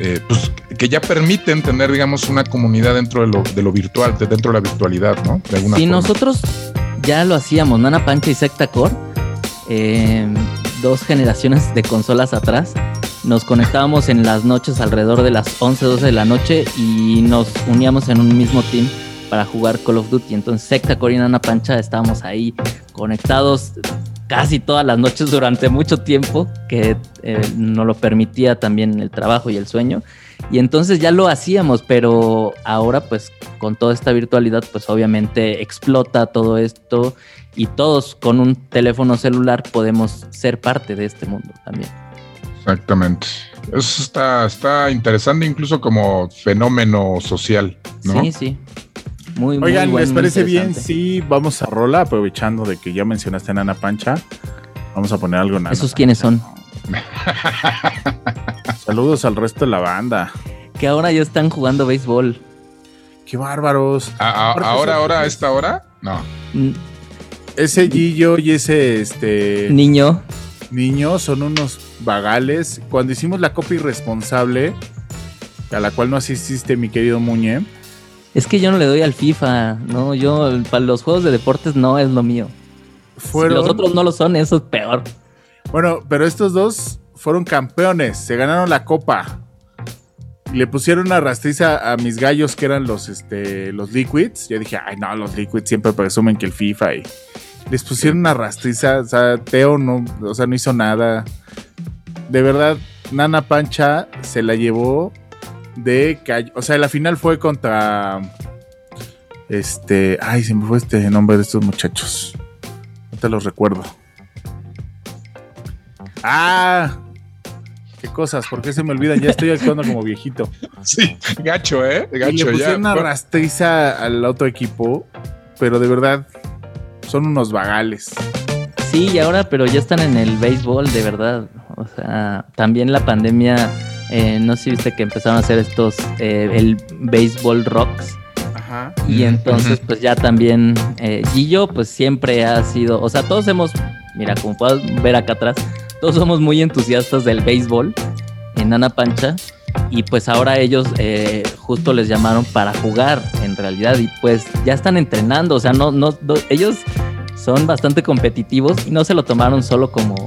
eh, pues, que ya permiten tener, digamos, una comunidad dentro de lo, de lo virtual, dentro de la virtualidad, ¿no? De si nosotros ya lo hacíamos, Nana Pancha y Secta Core, eh, dos generaciones de consolas atrás, nos conectábamos en las noches alrededor de las 11, 12 de la noche y nos uníamos en un mismo team para jugar Call of Duty. Entonces, Secta Core y Nana Pancha estábamos ahí conectados casi todas las noches durante mucho tiempo, que eh, nos lo permitía también el trabajo y el sueño. Y entonces ya lo hacíamos, pero ahora pues con toda esta virtualidad pues obviamente explota todo esto y todos con un teléfono celular podemos ser parte de este mundo también. Exactamente. Eso está, está interesante incluso como fenómeno social, ¿no? Sí, sí. Muy, Oigan, ¿les parece bien si vamos a rola aprovechando de que ya mencionaste a Nana Pancha? Vamos a poner algo en ¿Esos quiénes son? Saludos al resto de la banda. Que ahora ya están jugando béisbol. Qué bárbaros. ahora, ahora, a esta hora? No. Mm. Ese Gillo y ese este niño. Niño son unos vagales. Cuando hicimos la copia irresponsable, a la cual no asististe mi querido Muñe. Es que yo no le doy al FIFA, no, yo para los juegos de deportes no es lo mío. Si los otros no lo son, eso es peor. Bueno, pero estos dos fueron campeones, se ganaron la copa. Le pusieron una rastriza a mis gallos que eran los, este, los Liquids. Yo dije, ay no, los Liquids siempre presumen que el FIFA y les pusieron una rastriza. O sea, Teo no, o sea, no hizo nada. De verdad, Nana Pancha se la llevó de O sea, la final fue contra. Este. Ay, se me fue este nombre de estos muchachos. No te los recuerdo. ¡Ah! qué cosas, ¿por qué se me olvidan? Ya estoy actuando como viejito. Sí, gacho, ¿eh? Gacho, y le pusieron una rastriza al otro equipo, pero de verdad son unos vagales. Sí, y ahora, pero ya están en el béisbol, de verdad. O sea, también la pandemia, eh, no sé si viste que empezaron a hacer estos, eh, el béisbol rocks. Ajá. Y entonces, pues ya también, eh, Gillo, pues siempre ha sido, o sea, todos hemos, mira, como puedes ver acá atrás, todos somos muy entusiastas del béisbol en Ana Pancha y pues ahora ellos eh, justo les llamaron para jugar en realidad y pues ya están entrenando, o sea, no, no, ellos son bastante competitivos y no se lo tomaron solo como,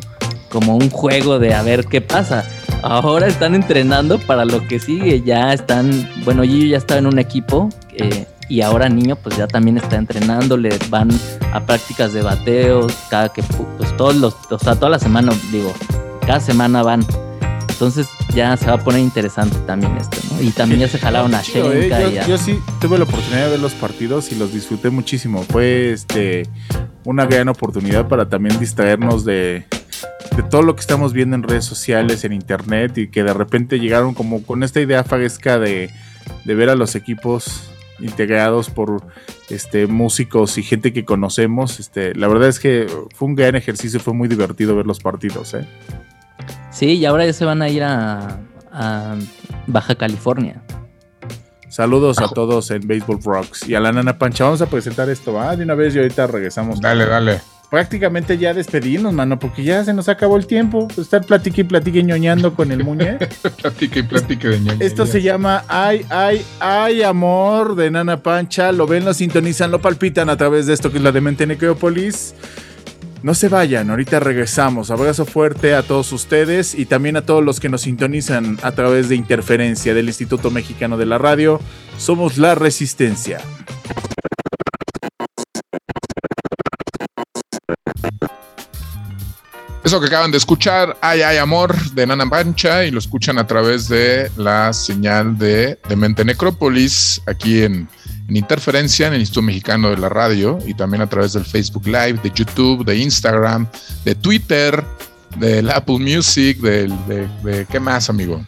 como un juego de a ver qué pasa. Ahora están entrenando para lo que sigue, ya están, bueno, Gillo ya estaba en un equipo eh, y ahora niño pues ya también está entrenando, le van a prácticas de bateos, cada que pues todos los, o sea, toda la semana, digo, cada semana van. Entonces ya se va a poner interesante también esto, ¿no? Y también ya se jalaron a Shenka. ¿eh? yo, sí tuve la oportunidad de ver los partidos y los disfruté muchísimo. Fue este una gran oportunidad para también distraernos de, de todo lo que estamos viendo en redes sociales, en internet y que de repente llegaron como con esta idea faguesca de, de ver a los equipos integrados por este, músicos y gente que conocemos. Este, la verdad es que fue un gran ejercicio, fue muy divertido ver los partidos. ¿eh? Sí, y ahora ya se van a ir a, Baja California. Saludos a todos en Baseball Rocks y a la Nana Pancha. Vamos a presentar esto, ¿va? De una vez y ahorita regresamos. Dale, dale prácticamente ya despedirnos, mano, porque ya se nos acabó el tiempo. Estar platique y platique ñoñando con el muñe. platique y platique de ñoño. Esto se llama Ay, Ay, Ay, Amor de Nana Pancha. Lo ven, lo sintonizan, lo palpitan a través de esto que es la Demente Necrópolis. No se vayan, ahorita regresamos. Abrazo fuerte a todos ustedes y también a todos los que nos sintonizan a través de interferencia del Instituto Mexicano de la Radio. Somos la Resistencia. Eso que acaban de escuchar, Ay, ay, amor, de Nana Pancha, y lo escuchan a través de la señal de Mente Necrópolis, aquí en, Interferencia, en el Instituto Mexicano de la Radio, y también a través del Facebook Live, de YouTube, de Instagram, de Twitter, del Apple Music, del, de, ¿qué más, amigo?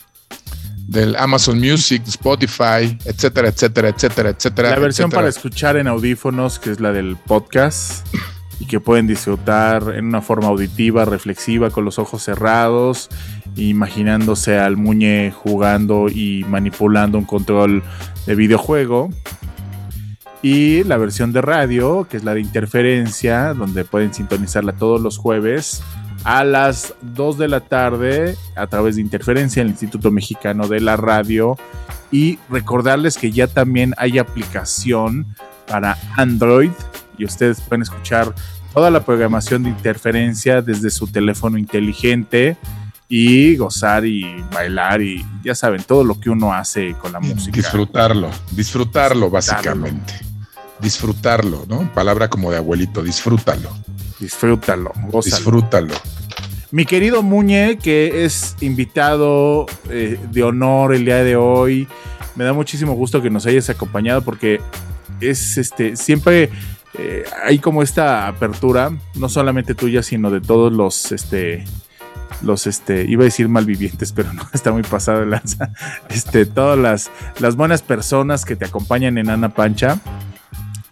Del Amazon Music, Spotify, etcétera, etcétera, etcétera, etcétera. La versión para escuchar en audífonos, que es la del podcast y que pueden disfrutar en una forma auditiva, reflexiva, con los ojos cerrados, imaginándose al muñe jugando y manipulando un control de videojuego. Y la versión de radio, que es la de interferencia, donde pueden sintonizarla todos los jueves a las 2 de la tarde a través de interferencia en el Instituto Mexicano de la Radio. Y recordarles que ya también hay aplicación para Android y ustedes pueden escuchar toda la programación de interferencia desde su teléfono inteligente y gozar y bailar y ya saben, todo lo que uno hace con la música. Disfrutarlo, disfrutarlo básicamente. Disfrutarlo, ¿no? Palabra como de abuelito, disfrútalo. Disfrútalo, Disfrútalo. Mi querido Muñe, que es invitado eh, de honor el día de hoy, me da muchísimo gusto que nos hayas acompañado porque es este siempre hay como esta apertura, no solamente tuya, sino de todos los este los este iba a decir malvivientes, pero no está muy pasado de lanza. Este, todas las, las buenas personas que te acompañan en Ana Pancha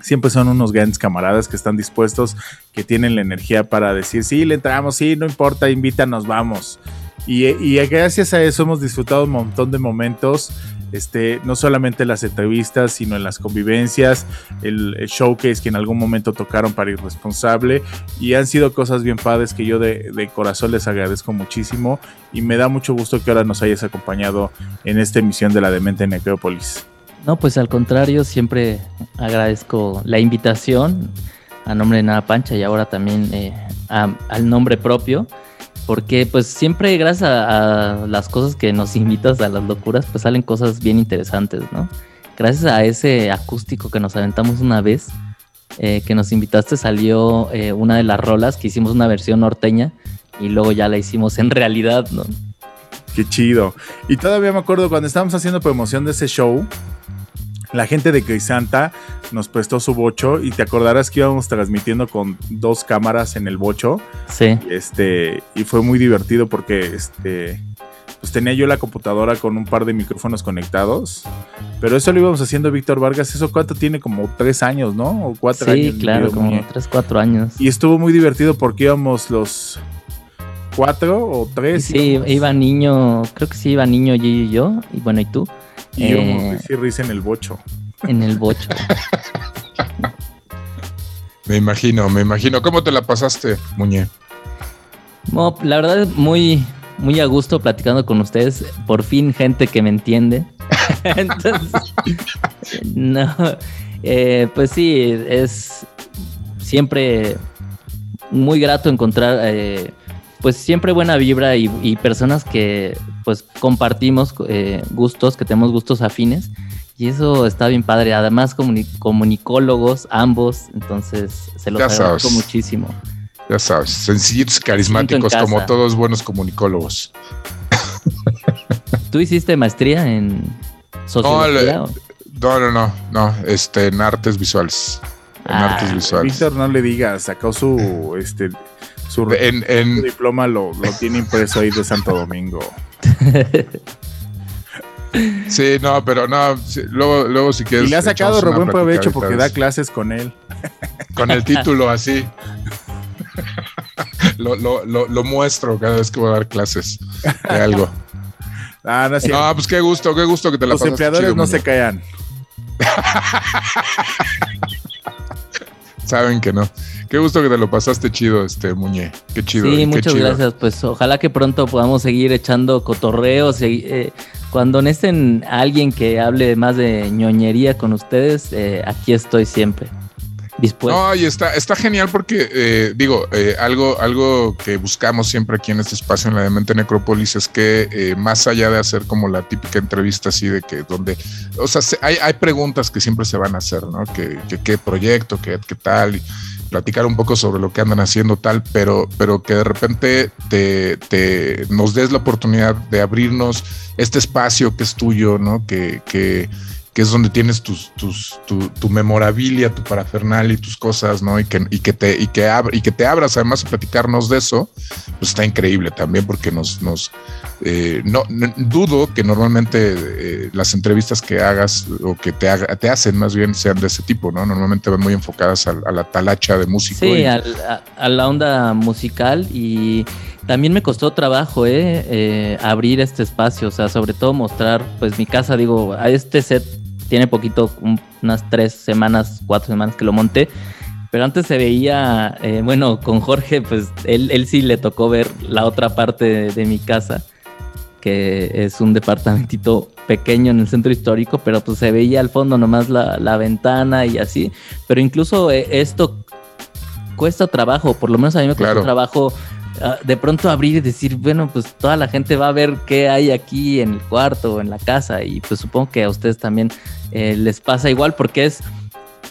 siempre son unos grandes camaradas que están dispuestos, que tienen la energía para decir, sí, le entramos, sí, no importa, invítanos, vamos. Y, y gracias a eso hemos disfrutado un montón de momentos este, no solamente las entrevistas, sino en las convivencias, el, showcase que en algún momento tocaron para Irresponsable. Y han sido cosas bien padres que yo de, corazón les agradezco muchísimo. Y me da mucho gusto que ahora nos hayas acompañado en esta emisión de la Demente Necrópolis. No, pues al contrario, siempre agradezco la invitación a nombre de Nada Pancha y ahora también eh, al nombre propio porque pues siempre gracias a, las cosas que nos invitas a las locuras, pues salen cosas bien interesantes, ¿no? Gracias a ese acústico que nos aventamos una vez, eh, que nos invitaste, salió eh, una de las rolas que hicimos una versión norteña y luego ya la hicimos en realidad, ¿no? Qué chido. Y todavía me acuerdo cuando estábamos haciendo promoción de ese show, la gente de Crisanta nos prestó su bocho y te acordarás que íbamos transmitiendo con dos cámaras en el bocho. Sí. Este, y fue muy divertido porque este, pues tenía yo la computadora con un par de micrófonos conectados. Pero eso lo íbamos haciendo Víctor Vargas. ¿Eso cuánto tiene? Como tres años, ¿no? O cuatro años. Sí, claro, como tres, cuatro años. Y estuvo muy divertido porque íbamos los cuatro o tres. Sí, iba niño, creo que sí iba niño y yo, y bueno, ¿y tú? Y yo eh, risa en el bocho. En el bocho. me imagino, me imagino. ¿Cómo te la pasaste, Muñe? la verdad, muy, muy a gusto platicando con ustedes. Por fin, gente que me entiende. Entonces, no. Eh, pues sí, es siempre muy grato encontrar. Eh, pues siempre buena vibra y, personas que pues compartimos eh, gustos, que tenemos gustos afines. Y eso está bien padre. Además, comunicólogos, ambos, entonces se los agradezco muchísimo. Ya sabes, sencillos, carismáticos, como todos buenos comunicólogos. ¿Tú hiciste maestría en sociología? No, no, no, no, este, en artes visuales. En ah, artes visuales. Víctor, no le digas, sacó su, este, su, en, diploma lo, tiene impreso ahí de Santo Domingo. Sí, no, pero no, luego, luego si quieres. Y le ha sacado re buen provecho porque da clases con él. Con el título así. lo, lo, muestro cada vez que voy a dar clases de algo. Ah, no, no, pues qué gusto, qué gusto que te la Los empleadores no se callan. Saben que no. Qué gusto que te lo pasaste chido, este Muñe. Qué chido. Sí, muchas gracias. Pues ojalá que pronto podamos seguir echando cotorreos. Eh, cuando necesiten a alguien que hable más de ñoñería con ustedes, eh, aquí estoy siempre. No, y está, está genial porque, eh, digo, algo, algo que buscamos siempre aquí en este espacio en la Demente Necrópolis es que más allá de hacer como la típica entrevista así de que donde, o sea, hay, hay preguntas que siempre se van a hacer, ¿no? Que, qué proyecto, qué, qué tal. Y, platicar un poco sobre lo que andan haciendo tal, pero, pero que de repente te, te nos des la oportunidad de abrirnos este espacio que es tuyo, ¿no? Que, que, que es donde tienes tus, tus, tu, tu, memorabilia, tu parafernalia y tus cosas, ¿no? Y que, y que te, y que, y que te abras además a platicarnos de eso, pues está increíble también porque nos, nos eh, no, dudo que normalmente eh, las entrevistas que hagas o que te, haga, te hacen más bien sean de ese tipo, ¿no? Normalmente van muy enfocadas a, la talacha de música. Sí, a, la onda musical y también me costó trabajo, ¿eh? ¿eh? Abrir este espacio, o sea, sobre todo mostrar, pues mi casa, digo, a este set tiene poquito, unas tres semanas, cuatro semanas que lo monté. Pero antes se veía, eh, bueno, con Jorge, pues él, él, sí le tocó ver la otra parte de, mi casa, que es un departamentito pequeño en el centro histórico, pero pues se veía al fondo nomás la, la ventana y así. Pero incluso eh, esto cuesta trabajo, por lo menos a mí me cuesta trabajo Ah, de pronto abrir y decir, bueno, pues toda la gente va a ver qué hay aquí en el cuarto o en la casa y pues supongo que a ustedes también eh, les pasa igual porque es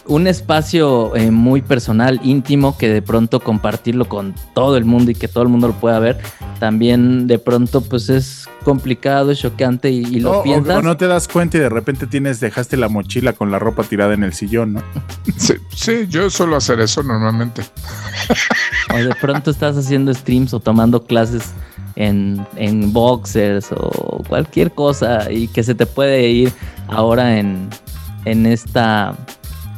un espacio eh, muy personal, íntimo, que de pronto compartirlo con todo el mundo y que todo el mundo lo pueda ver, también de pronto pues es complicado, es choqueante y, lo piensas. O, no te das cuenta y de repente tienes, dejaste la mochila con la ropa tirada en el sillón, ¿no? Sí, sí yo suelo hacer eso normalmente. O de pronto estás haciendo streams o tomando clases en, en boxers o cualquier cosa y que se te puede ir ahora en, en esta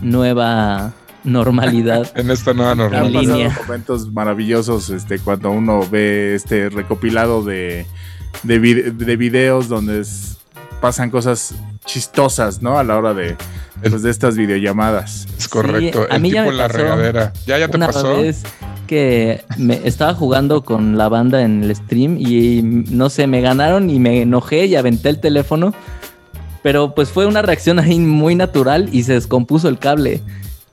nueva normalidad. en esta nueva normalidad. momentos maravillosos este, cuando uno ve este recopilado de, de, videos donde pasan cosas chistosas, ¿no? A la hora de, pues, de estas videollamadas. Es correcto. a mí ya la regadera. ¿Ya, ya te pasó? Vez que me estaba jugando con la banda en el stream y no sé, me ganaron y me enojé y aventé el teléfono pero pues fue una reacción ahí muy natural y se descompuso el cable.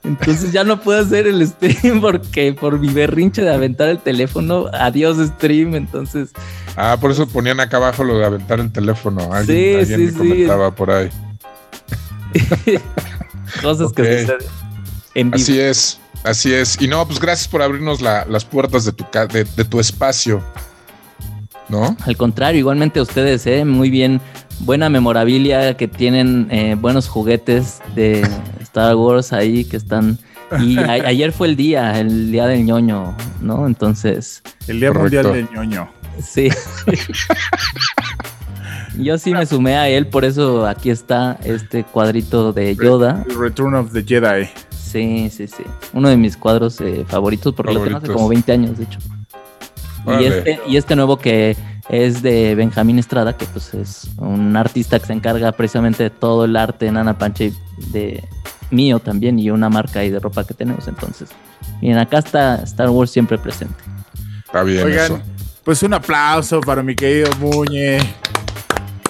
Entonces ya no puedo hacer el stream porque por mi berrinche de aventar el teléfono, adiós stream, entonces... Ah, por eso ponían acá abajo lo de aventar el teléfono. Alguien, sí, sí, me comentaba por ahí. Cosas que suceden. En Así es, así es. Y no, pues gracias por abrirnos las puertas de tu, de, de tu espacio. ¿No? Al contrario, igualmente ustedes, ¿eh? Muy bien buena memorabilia, que tienen eh, buenos juguetes de Star Wars ahí que están. Y ayer fue el día, el día del ñoño, ¿no? Entonces. El día mundial del ñoño. Sí. Yo sí me sumé a él, por eso aquí está este cuadrito de Yoda. Return of the Jedi. Sí, sí, sí. Uno de mis cuadros eh, favoritos, porque lo tengo hace como 20 años, de hecho. Y este, y este nuevo que es de Benjamín Estrada, que pues es un artista que se encarga precisamente de todo el arte en Ana Panche de mío también y una marca ahí de ropa que tenemos. Entonces, bien, acá está Star Wars siempre presente. Está bien. Oigan, pues un aplauso para mi querido Muñe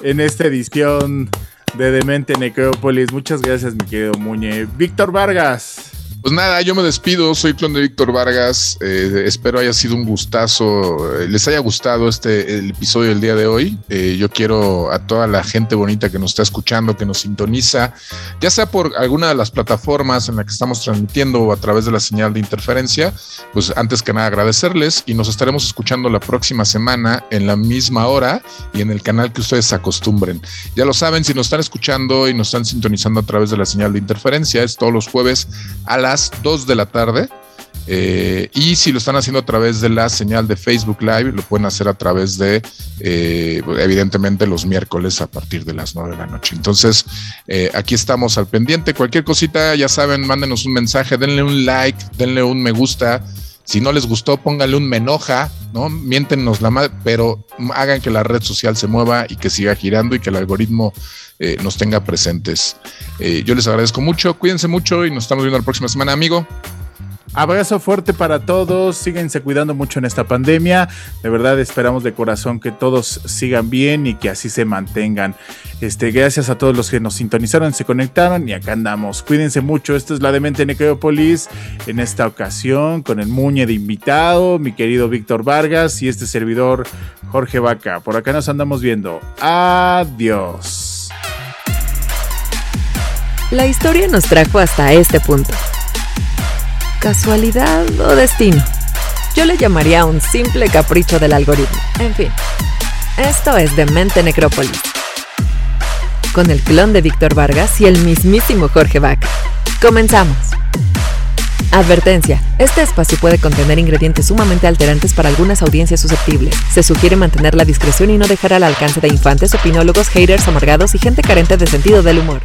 en esta edición de Demente Necrópolis. Muchas gracias, mi querido Muñe. Víctor Vargas. Pues nada, yo me despido, soy clon de Víctor Vargas, eh, espero haya sido un gustazo, eh, les haya gustado este episodio del día de hoy. Eh, yo quiero a toda la gente bonita que nos está escuchando, que nos sintoniza, ya sea por alguna de las plataformas en la que estamos transmitiendo o a través de la señal de interferencia, pues antes que nada agradecerles y nos estaremos escuchando la próxima semana en la misma hora y en el canal que ustedes acostumbren. Ya lo saben, si nos están escuchando y nos están sintonizando a través de la señal de interferencia, es todos los jueves a la 2 de la tarde. Eh, y si lo están haciendo a través de la señal de Facebook Live, lo pueden hacer a través de, eh, evidentemente, los miércoles a partir de las 9 de la noche. Entonces, eh, aquí estamos al pendiente. Cualquier cosita, ya saben, mándenos un mensaje, denle un like, denle un me gusta. Si no les gustó, pónganle un me enoja, ¿no? Miéntenos la madre, pero hagan que la red social se mueva y que siga girando y que el algoritmo eh, nos tenga presentes. Eh, yo les agradezco mucho, cuídense mucho y nos estamos viendo la próxima semana, amigo. Abrazo fuerte para todos, síguense cuidando mucho en esta pandemia. De verdad esperamos de corazón que todos sigan bien y que así se mantengan. Este, gracias a todos los que nos sintonizaron, se conectaron y acá andamos. Cuídense mucho. Esto es la Demente Necrópolis en esta ocasión con el Muñe de invitado, mi querido Víctor Vargas y este servidor Jorge Vaca. Por acá nos andamos viendo. Adiós. La historia nos trajo hasta este punto. ¿Casualidad o destino? Yo le llamaría un simple capricho del algoritmo. En fin, esto es Demente Necrópolis. Con el clon de Víctor Vargas y el mismísimo Jorge Bach. Comenzamos. Advertencia. Este espacio puede contener ingredientes sumamente alterantes para algunas audiencias susceptibles. Se sugiere mantener la discreción y no dejar al alcance de infantes, opinólogos, haters, amargados y gente carente de sentido del humor.